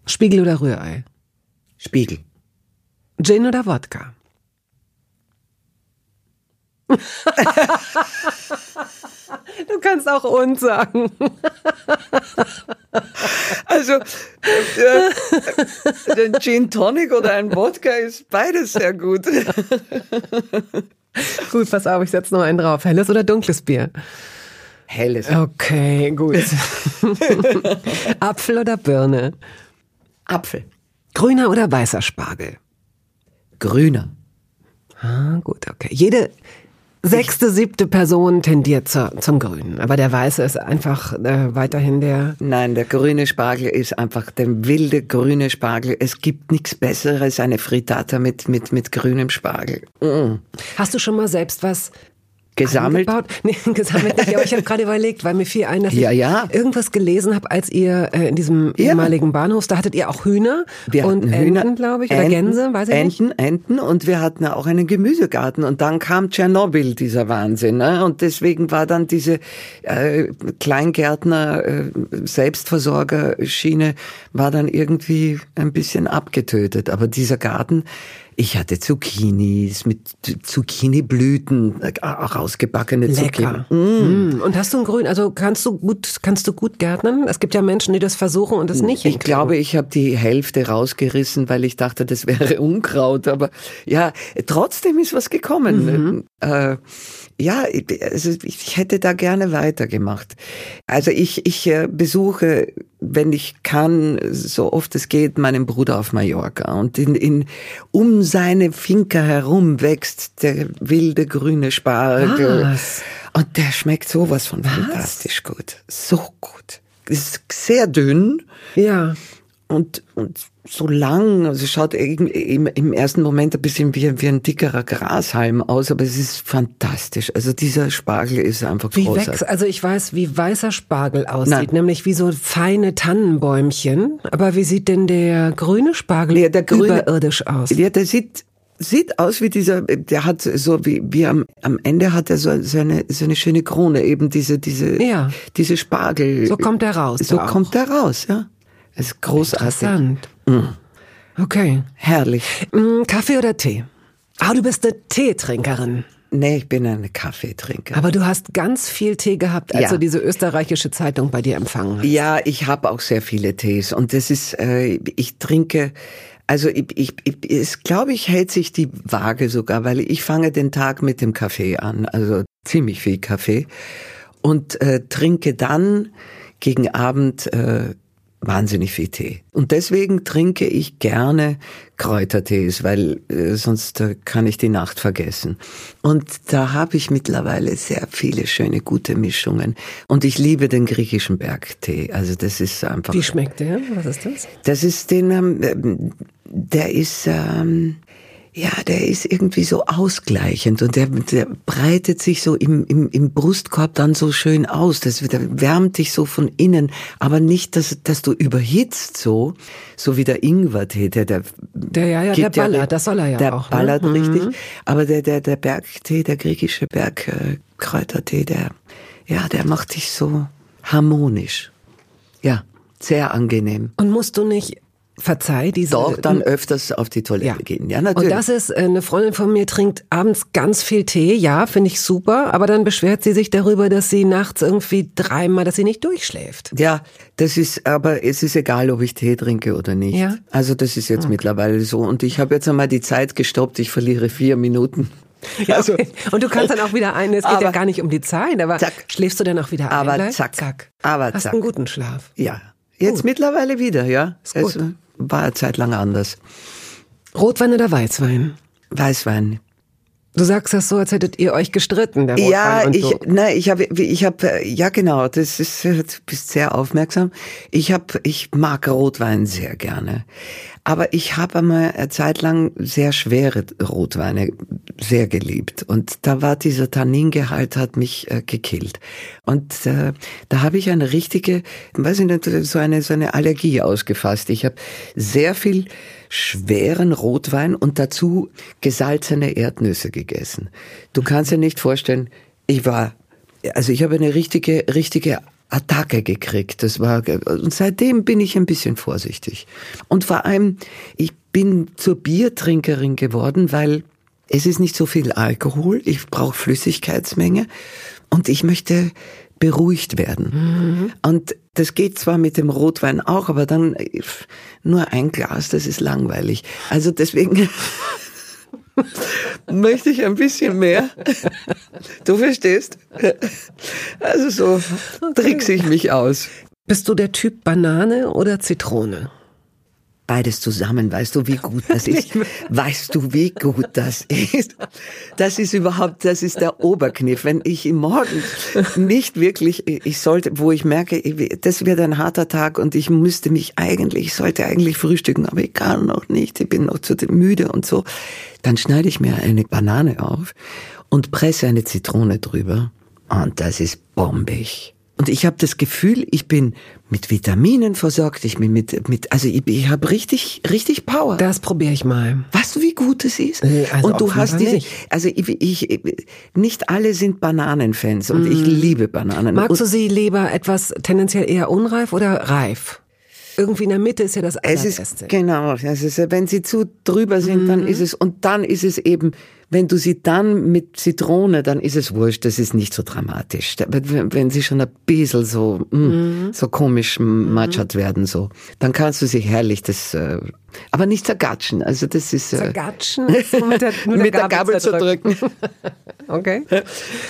Spiegel oder Rührei? Spiegel. Gin oder Wodka? Du kannst auch uns sagen. Also, äh, ein Gin Tonic oder ein Wodka ist beides sehr gut. Gut, pass auf, ich setze noch einen drauf. Helles oder dunkles Bier? Helles. Okay, gut. Apfel oder Birne? Apfel. Grüner oder weißer Spargel? Grüner. Ah, gut, okay. Jede sechste, siebte Person tendiert zur, zum Grünen. Aber der Weiße ist einfach äh, weiterhin der. Nein, der grüne Spargel ist einfach der wilde grüne Spargel. Es gibt nichts Besseres, eine Frittata mit, mit, mit grünem Spargel. Mm. Hast du schon mal selbst was Gesammelt? Nee, gesammelt nicht, aber ich habe gerade überlegt, weil mir fiel ein, dass Ja, ich ja. irgendwas gelesen habe, als ihr äh, in diesem Ja. ehemaligen Bahnhof, da hattet ihr auch Hühner Wir und hatten Enten, Hühner, glaube ich, oder Enten, Gänse, weiß ich nicht. Enten, Enten und wir hatten auch einen Gemüsegarten und dann kam Tschernobyl, dieser Wahnsinn. Ne? Und deswegen war dann diese äh, Kleingärtner, äh, Selbstversorger-Schiene war dann irgendwie ein bisschen abgetötet. Aber dieser Garten, Ich hatte Zucchinis mit Zucchini-Blüten, äh, rausgebackene Lecker. Zucchini. Mm. Und hast du ein Grün, also kannst du gut, kannst du gut gärtnen? Es gibt ja Menschen, die das versuchen und das nicht Ich glaube, ich habe die Hälfte rausgerissen, weil ich dachte, das wäre Unkraut. Aber ja, trotzdem ist was gekommen. Mhm. Äh, ja, also ich hätte da gerne weitergemacht. Also ich, ich äh, besuche, wenn ich kann, so oft es geht, meinen Bruder auf Mallorca. Und in, in, um seine Finca herum wächst der wilde grüne Spargel. Was? Und der schmeckt sowas von Was? fantastisch gut. So gut. Ist sehr dünn. Ja. Und, und so lang, also schaut im, im ersten Moment ein bisschen wie, wie ein dickerer Grashalm aus, aber es ist fantastisch. Also dieser Spargel ist einfach wie großartig. Wächst, also ich weiß, wie weißer Spargel aussieht, Nein. nämlich wie so feine Tannenbäumchen. Aber wie sieht denn der grüne Spargel ja, der grüne, überirdisch aus? Ja, der sieht sieht aus wie dieser, der hat so wie, wie am, am Ende hat er so, so eine, so eine schöne Krone, eben diese, diese, ja. diese Spargel. So kommt er raus. So kommt er raus, ja. Es ist großartig. Interessant. Mm. Okay. Herrlich. Mm, Kaffee oder Tee? Ah, du bist eine Teetrinkerin. Nee, ich bin eine Kaffeetrinkerin. Aber du hast ganz viel Tee gehabt, als ja. du diese österreichische Zeitung bei dir empfangen hast. Ja, ich habe auch sehr viele Tees und das ist, äh, ich trinke, also ich, ich, ich es glaube ich hält sich die Waage sogar, weil ich fange den Tag mit dem Kaffee an, also ziemlich viel Kaffee und äh, trinke dann gegen Abend äh, wahnsinnig viel Tee. Und deswegen trinke ich gerne Kräutertees, weil äh, sonst äh, kann ich die Nacht vergessen. Und da habe ich mittlerweile sehr viele schöne, gute Mischungen. Und ich liebe den griechischen Bergtee. Also das ist einfach. Wie schmeckt der? Was ist das? Das ist den, ähm, der ist, ähm, ja, der ist irgendwie so ausgleichend und der, der breitet sich so im, im, im Brustkorb dann so schön aus. Das der wärmt dich so von innen, aber nicht, dass, dass du überhitzt so, so wie der Ingwertee, der, der, der ja, ja, der ballert, ja, das soll er ja der auch. Der ne? ballert ne? richtig, mhm. aber der, der, der Bergtee, der griechische Bergkräutertee, der, ja, der macht dich so harmonisch. Ja, sehr angenehm. Und musst du nicht Verzeih, diese. Doch, dann öfters auf die Toilette ja. gehen. Ja, natürlich. Und das ist, äh, eine Freundin von mir trinkt abends ganz viel Tee. Ja, finde ich super. Aber dann beschwert sie sich darüber, dass sie nachts irgendwie dreimal, dass sie nicht durchschläft. Ja, das ist, aber es ist egal, ob ich Tee trinke oder nicht. Ja. Also das ist jetzt okay. mittlerweile so. Und ich habe jetzt einmal die Zeit gestoppt. Ich verliere vier Minuten. Ja, also, okay. Und du kannst dann auch wieder ein, es geht aber, ja gar nicht um die Zeit, aber zack. schläfst du dann auch wieder ein? Aber zack. zack. Aber Hast zack. einen guten Schlaf. Ja. Jetzt mittlerweile wieder, ja. Es, war eine Zeit lang anders. Rotwein oder Weißwein? Weißwein. Du sagst das so, als hättet ihr euch gestritten, der Rotwein Ja, ich, so. nein, ich habe, ich habe, ja genau, das ist, du bist sehr aufmerksam. Ich habe, ich mag Rotwein sehr gerne. Aber ich habe einmal eine Zeit lang sehr schwere Rotweine sehr geliebt. Und da war dieser Tanningehalt hat mich äh, gekillt. Und äh, da habe ich eine richtige, weiß ich nicht, so eine, so eine Allergie ausgefasst. Ich habe sehr viel schweren Rotwein und dazu gesalzene Erdnüsse gegessen. Du kannst dir nicht vorstellen, ich war also ich habe eine richtige, richtige Attacke gekriegt. Das war, und seitdem bin ich ein bisschen vorsichtig. Und vor allem, ich bin zur Biertrinkerin geworden, weil es ist nicht so viel Alkohol. Ich brauche Flüssigkeitsmenge und ich möchte beruhigt werden. Mhm. Und das geht zwar mit dem Rotwein auch, aber dann nur ein Glas, das ist langweilig. Also deswegen möchte ich ein bisschen mehr. Du verstehst? Also so trickse ich mich aus. Bist du der Typ Banane oder Zitrone? Beides zusammen, weißt du, wie gut das ist? Weißt du, wie gut das ist? Das ist überhaupt, das ist der Oberkniff. Wenn ich im Morgen nicht wirklich, ich sollte, wo ich merke, das wird ein harter Tag und ich müsste mich eigentlich, ich sollte eigentlich frühstücken, aber ich kann noch nicht, ich bin noch zu müde und so, dann schneide ich mir eine Banane auf und presse eine Zitrone drüber und das ist bombig. Und ich habe das Gefühl, ich bin mit Vitaminen versorgt, ich bin mit, mit also ich, ich habe richtig, richtig Power. Das probiere ich mal. Weißt du, wie gut es ist? Also und du hast diese, also ich, ich, nicht alle sind Bananenfans und mm. ich liebe Bananen. Magst du sie lieber etwas tendenziell eher unreif oder reif? irgendwie in der Mitte ist ja das Es Allerbeste. ist, genau, es ist, wenn sie zu drüber sind, dann ist es, und dann ist es eben, wenn du sie dann mit Zitrone, dann ist es wurscht, das ist nicht so dramatisch. Wenn sie schon ein bisschen so, mm, so komisch matschert werden, so, dann kannst du sie herrlich das, äh, aber nicht zergatschen, also das ist, äh, Zergatschen ist mit der, nur mit der Gabel zerdrücken. Okay.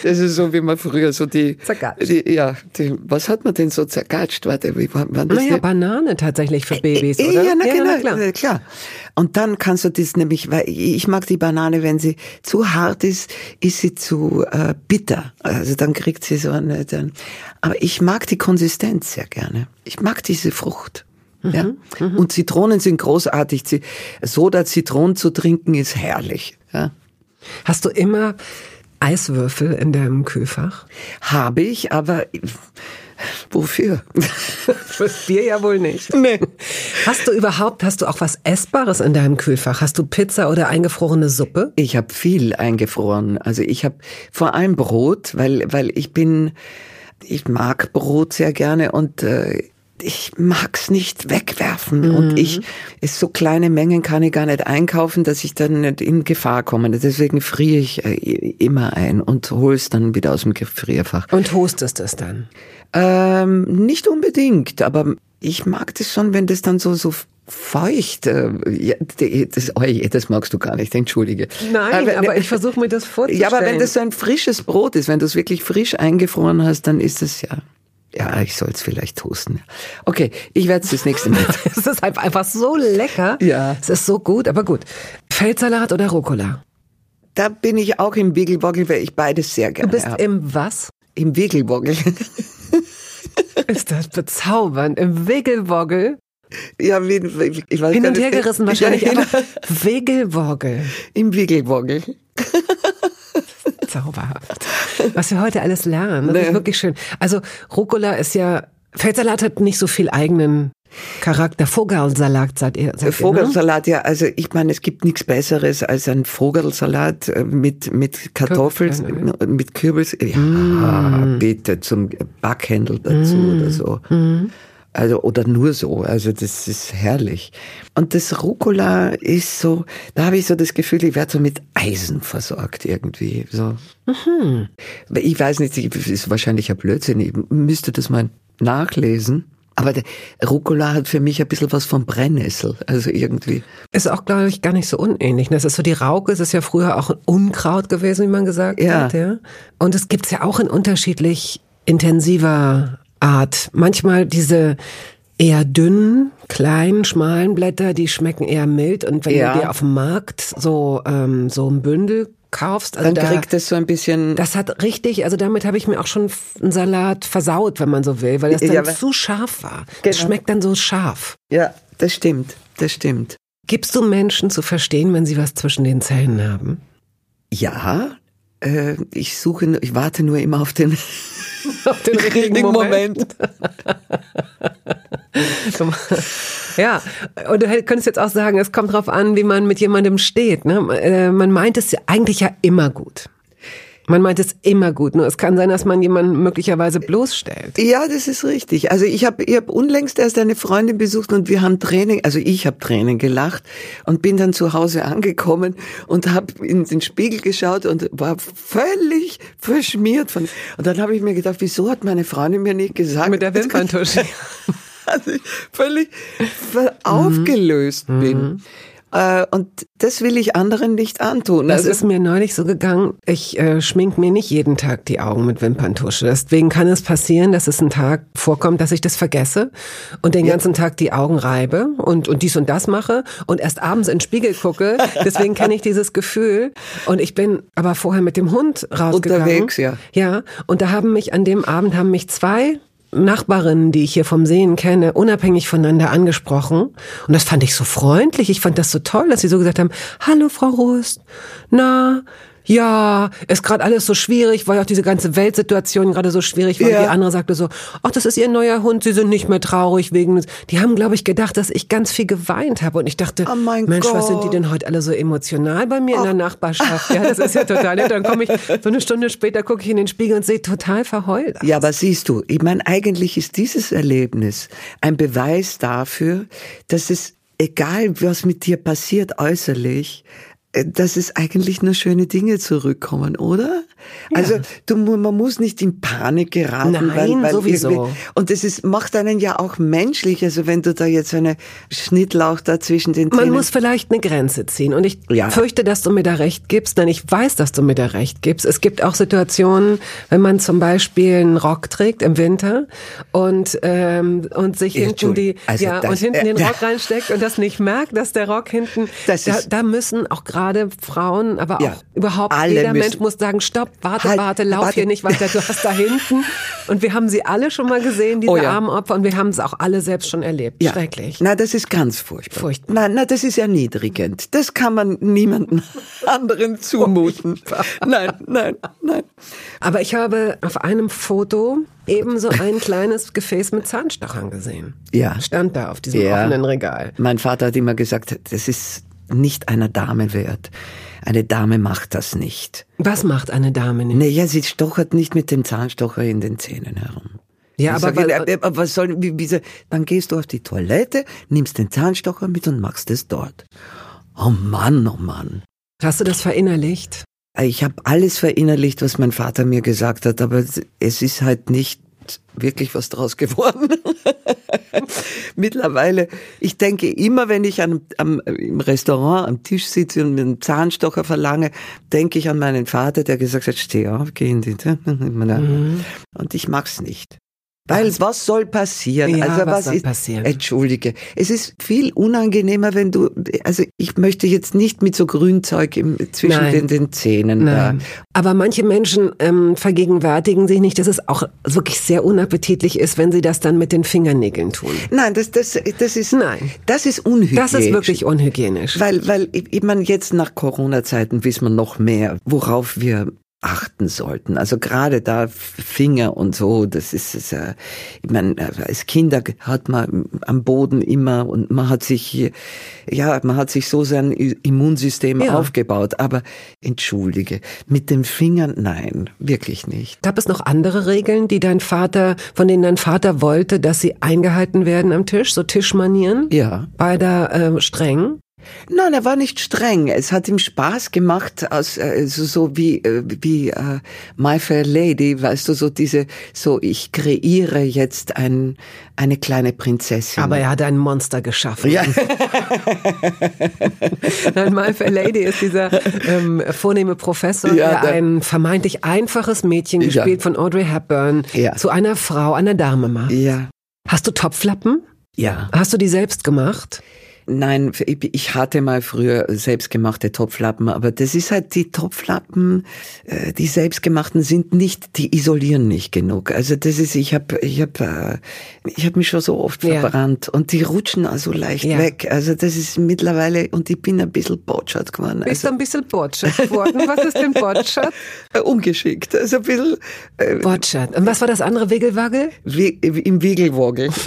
Das ist so, wie man früher so die, Zergatscht. die ja, die, was hat man denn so zergatscht? Warte, wie war, war das Naja, nicht? Banane tatsächlich für Babys, Eh, oder? Ja, na, genau, na klar. äh, klar. Und dann kannst du das nämlich, weil ich mag die Banane, wenn sie zu hart ist, ist sie zu äh, bitter. Also dann kriegt sie so eine. Dann, aber ich mag die Konsistenz sehr gerne. Ich mag diese Frucht. Ja. Und Zitronen sind großartig. Soda Zitronen zu trinken ist herrlich. Ja. Hast du immer Eiswürfel in deinem Kühlfach? Habe ich, aber wofür? Fürs Bier ja wohl nicht. nee. Hast du überhaupt, hast du auch was Essbares in deinem Kühlfach? Hast du Pizza oder eingefrorene Suppe? Ich habe viel eingefroren. Also ich habe vor allem Brot, weil weil ich bin, ich mag Brot sehr gerne und äh, ich mag's nicht wegwerfen und ich ist so kleine Mengen kann ich gar nicht einkaufen, dass ich dann nicht in Gefahr komme. Deswegen friere ich äh, immer ein und hol's dann wieder aus dem Gefrierfach. Und hostest es dann? Ähm, nicht unbedingt, aber ich mag das schon, wenn das dann so so feucht. Äh, ja, das, oh je, das magst du gar nicht, entschuldige. Nein, Aber- aber ich versuche mir das vorzustellen. ja, aber wenn das so ein frisches Brot ist, wenn du es wirklich frisch eingefroren hast, dann ist es ja. Ja, ich soll es vielleicht toasten. Okay, ich werde es das nächste Mal. es ist einfach einfach so lecker. Ja. Es ist so gut, aber gut. Feldsalat oder Rucola? Da bin ich auch im Wiggelwoggel, weil ich beides sehr Du gerne bist habe. im was? Im Wiggelwoggel. Ist das bezaubernd. Im Wiggelwoggel. ja, wie, ich weiß Hin und her gerissen wahrscheinlich, Ja, aber Wiggelwoggel. Im Wiggelwoggel. Zauberhaft. Was wir heute alles lernen, das ist Ne. wirklich schön. Also Rucola ist ja, Feldsalat hat nicht so viel eigenen Charakter. Vogelsalat seid ihr, seid ihr ne? Vogelsalat, ja, also ich meine, es gibt nichts Besseres als ein Vogelsalat äh, mit, mit Kartoffeln, Kürbis, mit Kürbis. Ja, Mm. bitte zum Backhändel dazu oder so. Mm. Also, oder nur so. Also, das ist herrlich. Und das Rucola ist so, da habe ich so das Gefühl, ich werde so mit Eisen versorgt irgendwie. So. Mhm. Ich weiß nicht, ich- das ist wahrscheinlich ein Blödsinn. Ich müsste das mal nachlesen. Aber der Rucola hat für mich ein bisschen was von Brennnessel. Also irgendwie. Ist auch, glaube ich, gar nicht so unähnlich. Das ist so die Rauke, es ist ja früher auch ein Unkraut gewesen, wie man gesagt Ja. hat. Ja. Und es gibt's ja auch in unterschiedlich intensiver Art. Manchmal diese eher dünnen, kleinen, schmalen Blätter, die schmecken eher mild. Und wenn Ja. du dir auf dem Markt so, ähm, so ein Bündel kaufst, also Dann da, kriegt es so ein bisschen. das hat richtig, also damit habe ich mir auch schon einen Salat versaut, wenn man so will, weil das dann Ja, zu scharf war. Genau. Das schmeckt dann so scharf. ja, das stimmt. Das stimmt. Gibst du Menschen zu verstehen, wenn sie was zwischen den Zähnen haben? Ja, äh, ich suche, nur- ich warte nur immer auf den, Auf den ja, und du könntest jetzt auch sagen, es kommt drauf an, wie man mit jemandem steht. Ne? Äh, Man meint es ja eigentlich ja immer gut. Man meint es immer gut, nur es kann sein, dass man jemanden möglicherweise bloßstellt. Ja, das ist richtig. Also ich habe ich hab unlängst erst eine Freundin besucht und wir haben Tränen, also ich habe Tränen gelacht und bin dann zu Hause angekommen und habe in den Spiegel geschaut und war völlig verschmiert von. Und dann habe ich mir gedacht, wieso hat meine Freundin mir nicht gesagt, Mit der Wimperntusche. dass ich völlig aufgelöst bin. Äh, Und das will ich anderen nicht antun. Das Also- ist mir neulich so gegangen. Ich äh, schmink mir nicht jeden Tag die Augen mit Wimperntusche. Deswegen kann es passieren, dass es ein Tag vorkommt, dass ich das vergesse und den ganzen Tag die Augen reibe und, und dies und das mache und erst abends in den Spiegel gucke. Deswegen kenne ich dieses Gefühl. Und ich bin aber vorher mit dem Hund rausgegangen. Unterwegs, ja. Ja. Und da haben mich an dem Abend haben mich zwei Nachbarinnen, die ich hier vom Sehen kenne, unabhängig voneinander angesprochen. Und das fand ich so freundlich. Ich fand das so toll, dass sie so gesagt haben, hallo Frau Rust, na, Ja, ist gerade alles so schwierig, weil auch diese ganze Weltsituation gerade so schwierig war. Ja. Die andere sagte so, ach, das ist ihr neuer Hund, sie sind nicht mehr traurig wegen des. Die haben, glaube ich, gedacht, dass ich ganz viel geweint habe. Und ich dachte, Oh Mensch, was sind die Gott. denn heute alle so emotional bei mir in der Nachbarschaft? Ja, das ist ja total nett. Dann komme ich so eine Stunde später, gucke ich in den Spiegel und sehe total verheult. aus. Ja, aber siehst du, ich meine, eigentlich ist dieses Erlebnis ein Beweis dafür, dass es, egal was mit dir passiert äußerlich, dass es eigentlich nur schöne Dinge zurückkommen, oder? Also du, man muss nicht in Panik geraten. Nein, weil, weil sowieso. Und das ist, macht einen ja auch menschlich. Also wenn du da jetzt eine Schnittlauch da zwischen den Man Zähnen... muss vielleicht eine Grenze ziehen. Und ich Ja. fürchte, dass du mir da recht gibst, denn ich weiß, dass du mir da recht gibst. Es gibt auch Situationen, wenn man zum Beispiel einen Rock trägt im Winter und, ähm, und sich hinten die. Also ja, das- und hinten den äh, Rock reinsteckt und das nicht merkt, dass der Rock hinten, Das da, ist- da müssen auch gerade Frauen, aber Ja. auch überhaupt Alle jeder Mensch muss sagen, stopp, warte, Halt, warte, lauf warte. hier nicht weiter, du hast da hinten. Und wir haben sie alle schon mal gesehen, diese Oh ja. armen Opfer, und wir haben es auch alle selbst schon erlebt. Ja. Schrecklich. Na, das ist ganz furchtbar. Furchtbar. Nein, na, das ist erniedrigend. Das kann man niemandem anderen zumuten. Nein, nein, nein. Aber ich habe auf einem Foto eben so ein kleines Gefäß mit Zahnstochern gesehen. Ja. Stand da auf diesem Ja. offenen Regal. Mein Vater hat immer gesagt, das ist nicht einer Dame wert. Eine Dame macht das nicht. Was macht eine Dame nicht? Naja, sie stochert nicht mit dem Zahnstocher in den Zähnen herum. Ja, aber sage, weil- aber was soll, wie, wie, dann gehst du auf die Toilette, nimmst den Zahnstocher mit und machst es dort. Oh Mann, oh Mann. Hast du das verinnerlicht? Ich habe alles verinnerlicht, was mein Vater mir gesagt hat, aber es ist halt nicht wirklich was draus geworden. Mittlerweile, ich denke immer, wenn ich am, am, im Restaurant am Tisch sitze und mir einen Zahnstocher verlange, denke ich an meinen Vater, der gesagt hat, steh auf, geh in die... Mhm. Und ich mag's nicht. Weil was soll passieren? Ja, also was was, soll ist, passieren? Entschuldige, es ist viel unangenehmer, wenn du, also ich möchte jetzt nicht mit so Grünzeug im, zwischen Nein. den, den Zähnen Nein. Aber manche Menschen ähm, vergegenwärtigen sich nicht, dass es auch wirklich sehr unappetitlich ist, wenn sie das dann mit den Fingernägeln tun. da. Nein, das, das, das ist, Nein. das ist unhygienisch. Das ist wirklich unhygienisch. Weil, weil, ich ich meine, jetzt nach Corona-Zeiten wissen wir noch mehr, worauf wir achten sollten. Also gerade da Finger und so, das ist, ist äh, ich meine, als Kinder hat man am Boden immer und man hat sich, ja, man hat sich so sein Immunsystem Ja. aufgebaut. Aber entschuldige, mit den Fingern, nein, wirklich nicht. Gab es noch andere Regeln, die dein Vater, von denen dein Vater wollte, dass sie eingehalten werden am Tisch, so Tischmanieren? Ja. War er da ähm, streng? Nein, er war nicht streng. Es hat ihm Spaß gemacht, aus äh, so, so wie äh, wie äh, My Fair Lady, weißt du, so diese so ich kreiere jetzt ein eine kleine Prinzessin. Aber er hat ein Monster geschaffen. ja, Nein, My Fair Lady ist dieser ähm, vornehme Professor, Ja, der der- ein vermeintlich einfaches Mädchen, Ja. gespielt von Audrey Hepburn, Ja. zu einer Frau, einer Dame macht. ja, Hast du Topflappen? ja. Hast du die selbst gemacht? Nein, ich hatte mal früher selbstgemachte Topflappen, aber das ist halt die Topflappen, äh, die selbstgemachten sind nicht, die isolieren nicht genug. Also das ist, ich habe, ich habe, ich habe mich schon so oft Ja. verbrannt und die rutschen also leicht Ja. weg. Also das ist mittlerweile und ich bin ein bisschen botschert geworden. Bist Also du ein bisschen botschert geworden? Was ist denn botschert? äh, ungeschickt, also ein bisschen äh, Botschert. Und was war das andere Wiggelwaggel? wie, im Wiegelwogel.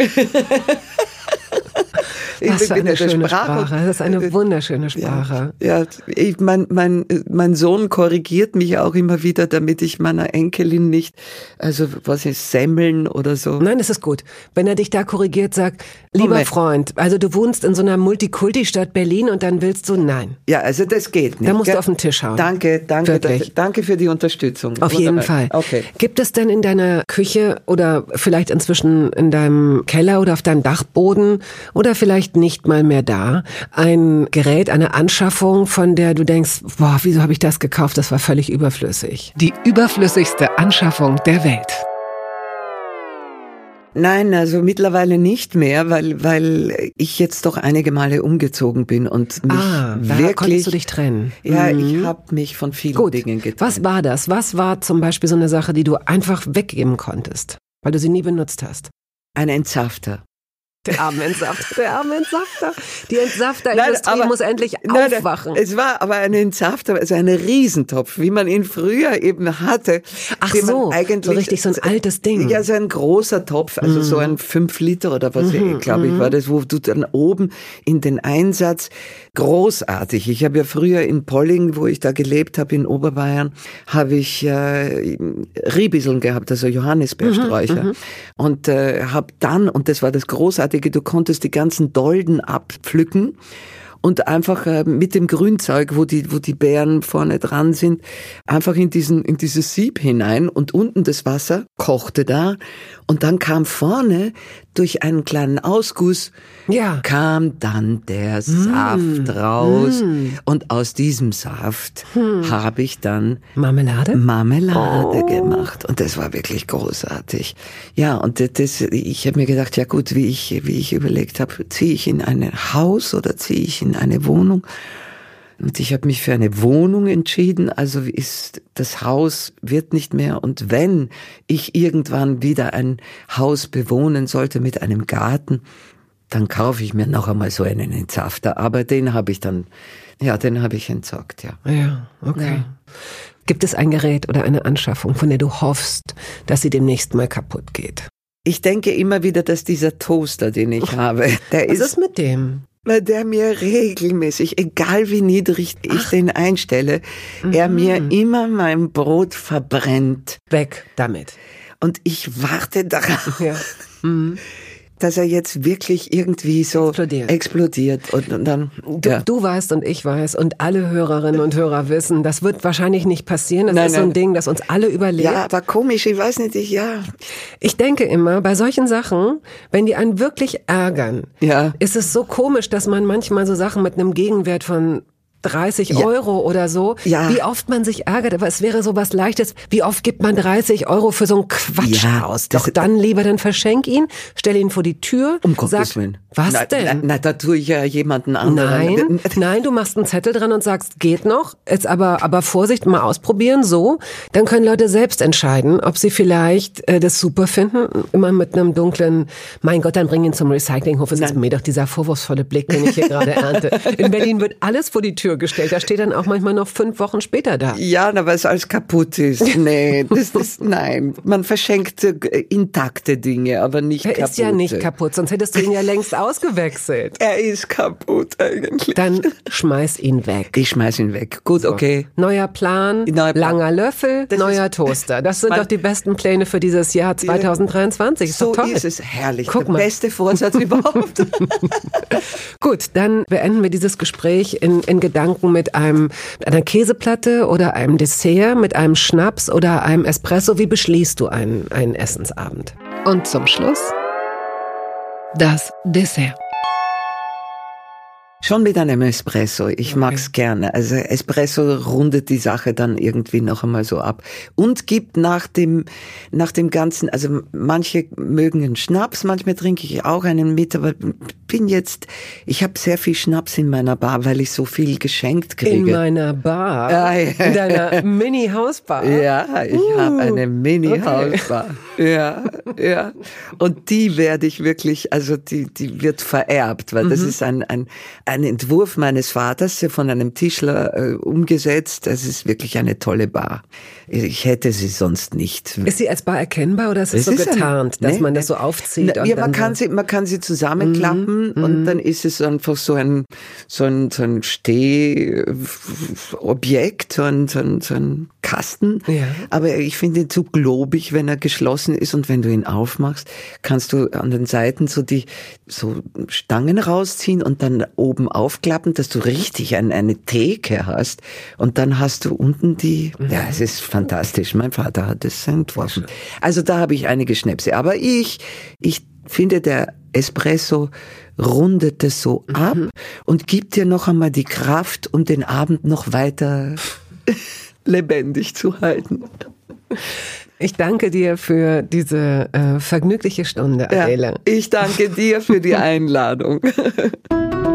Was für eine ja schöne Sprach- Sprache. Das ist eine wunderschöne Sprache. Ja, ich, mein, mein, mein Sohn korrigiert mich auch immer wieder, damit ich meiner Enkelin nicht, also was ist, Semmeln oder so. Nein, es ist gut. Wenn er dich da korrigiert, sagt, lieber Moment. Freund, also du wohnst in so einer Multikulti-Stadt Berlin und dann willst du, nein. Ja, also das geht nicht. Da musst du gell? auf den Tisch hauen. Danke, danke, Wirklich. das- danke für die Unterstützung. Auf jeden Fall. Wunderbar. Okay. Gibt es denn in deiner Küche oder vielleicht inzwischen in deinem Keller oder auf deinem Dachboden oder vielleicht nicht mal mehr da ein Gerät, eine Anschaffung, von der du denkst, boah, wieso habe ich das gekauft? Das war völlig überflüssig. Die überflüssigste Anschaffung der Welt. Nein, also mittlerweile nicht mehr, weil, weil ich jetzt doch einige Male umgezogen bin und mich Ah, wirklich. konntest du dich trennen. Ja, Mhm. ich habe mich von vielen Gut. Dingen getrennt. Was war das? Was war zum Beispiel so eine Sache, die du einfach weggeben konntest, weil du sie nie benutzt hast? Ein Entsafter. Der arme Entsafter, der arme Entsafter. Die Entsafterindustrie muss endlich nein, aufwachen. Es war aber ein Entsafter, also ein Riesentopf, wie man ihn früher eben hatte. Ach so, eigentlich, so richtig so ein altes Ding. Ja, so ein großer Topf, also mm. so ein 5 Liter oder was, mm glaube ich, mhm. war das, wo du dann oben in den Einsatz großartig. Ich habe ja früher in Polling, wo ich da gelebt habe, in Oberbayern, habe ich äh, Riebiseln gehabt, also Johannisbeersträucher. Mhm, mhm, und äh, habe dann, und das war das Großartige, du konntest die ganzen Dolden abpflücken und einfach äh, mit dem Grünzeug, wo die, wo die Beeren vorne dran sind, einfach in diesen, in dieses Sieb hinein und unten das Wasser kochte da und dann kam vorne durch einen kleinen Ausguss ja. kam dann der Saft mm. raus mm. und aus diesem Saft hm. habe ich dann Marmelade Marmelade oh. gemacht und das war wirklich großartig. Ja, und das, ich habe mir gedacht, ja gut, wie ich wie ich überlegt habe, ziehe ich in ein Haus oder ziehe ich in eine Wohnung? Und ich habe mich für eine Wohnung entschieden, also ist das Haus wird nicht mehr. Und wenn ich irgendwann wieder ein Haus bewohnen sollte mit einem Garten, dann kaufe ich mir noch einmal so einen Entsafter. Aber den habe ich dann, ja, den habe ich entsorgt, ja. Ja, okay. Ja. Gibt es ein Gerät oder eine Anschaffung, von der du hoffst, dass sie demnächst mal kaputt geht? Ich denke immer wieder, dass dieser Toaster, den ich habe, der Was ist, ist mit dem? Weil der mir regelmäßig, egal wie niedrig ich Ach. den einstelle, mhm. er mir immer mein Brot verbrennt. Weg damit. Und ich warte darauf. Ja. Mhm dass er jetzt wirklich irgendwie so explodiert, explodiert. Und, und dann du, ja. du weißt und ich weiß und alle Hörerinnen und Hörer wissen, das wird wahrscheinlich nicht passieren. Das nein, ist so ein Ding, das uns alle überlebt. Ja, aber komisch, ich weiß nicht, ich, ja. Ich denke immer, bei solchen Sachen, wenn die einen wirklich ärgern, ja. ist es so komisch, dass man manchmal so Sachen mit einem Gegenwert von 30 ja. Euro oder so. Ja. Wie oft man sich ärgert, aber es wäre so was Leichtes. Wie oft gibt man 30 Euro für so einen Quatsch ja, aus? Doch dann lieber, dann verschenk ihn, stell ihn vor die Tür, um sag, Willen. was na, denn? Na, na, da tue ich ja jemanden anderen. Nein, nein, du machst einen Zettel dran und sagst, geht noch, jetzt aber, aber Vorsicht, mal ausprobieren, so. Dann können Leute selbst entscheiden, ob sie vielleicht äh, das super finden, immer mit einem dunklen, mein Gott, dann bring ihn zum Recyclinghof. Es ist mir doch dieser vorwurfsvolle Blick, den ich hier gerade ernte. In Berlin wird alles vor die Tür Tür gestellt. Da steht dann auch manchmal noch fünf Wochen später da. Ja, weil es alles kaputt ist. Nee, das ist, nein. Man verschenkt äh, intakte Dinge, aber nicht kaputt. Er ist ja nicht kaputt, sonst hättest du ihn ja längst ausgewechselt. Er ist kaputt eigentlich. Dann schmeiß ihn weg. Ich schmeiß ihn weg. Gut, so. okay. Neuer Plan, Neuer Plan. langer Löffel, das neuer Toaster. Das sind doch die besten Pläne für dieses Jahr 2023. Ist so toll. ist es herrlich. Guck Der mal. beste Vorsatz überhaupt. Gut, dann beenden wir dieses Gespräch in, in Gedanken Gedanken mit einem, mit einer Käseplatte oder einem Dessert, mit einem Schnaps oder einem Espresso? Wie beschließt du einen, einen Essensabend? Und zum Schluss das Dessert. Schon mit einem Espresso. Ich okay. mag's gerne. Also Espresso rundet die Sache dann irgendwie noch einmal so ab und gibt nach dem nach dem ganzen, also manche mögen einen Schnaps, manchmal trinke ich auch einen mit, aber bin jetzt, ich habe sehr viel Schnaps in meiner Bar, weil ich so viel geschenkt kriege. In meiner Bar? Ja, ja. In deiner Mini-Hausbar? Ja, ich uh, habe eine Mini-Hausbar. Okay. Ja, ja. Und die werde ich wirklich, also die die wird vererbt, weil mhm. das ist ein ein ein Entwurf meines Vaters von einem Tischler äh, umgesetzt. Das ist wirklich eine tolle Bar. Ich hätte sie sonst nicht. Ist sie als Bar erkennbar oder ist es, es so getarnt, ein, dass nee, man das so aufzieht? Na, ja, man kann so sie, man kann sie zusammenklappen mm, und mm. dann ist es einfach so ein, so ein, so ein Stehobjekt, so ein, so ein, so ein Kasten. Ja. Aber ich finde ihn zu globig, wenn er geschlossen ist und wenn du ihn aufmachst, kannst du an den Seiten so die, so Stangen rausziehen und dann oben oben aufklappen, dass du richtig ein, eine Theke hast und dann hast du unten die, mhm. ja, es ist fantastisch. Mein Vater hat es entworfen. Also da habe ich einige Schnäpse. Aber ich, ich finde, der Espresso rundet es so mhm. ab und gibt dir noch einmal die Kraft, um den Abend noch weiter lebendig zu halten. Ich danke dir für diese äh, vergnügliche Stunde, Adele. Ja, ich danke dir für die Einladung.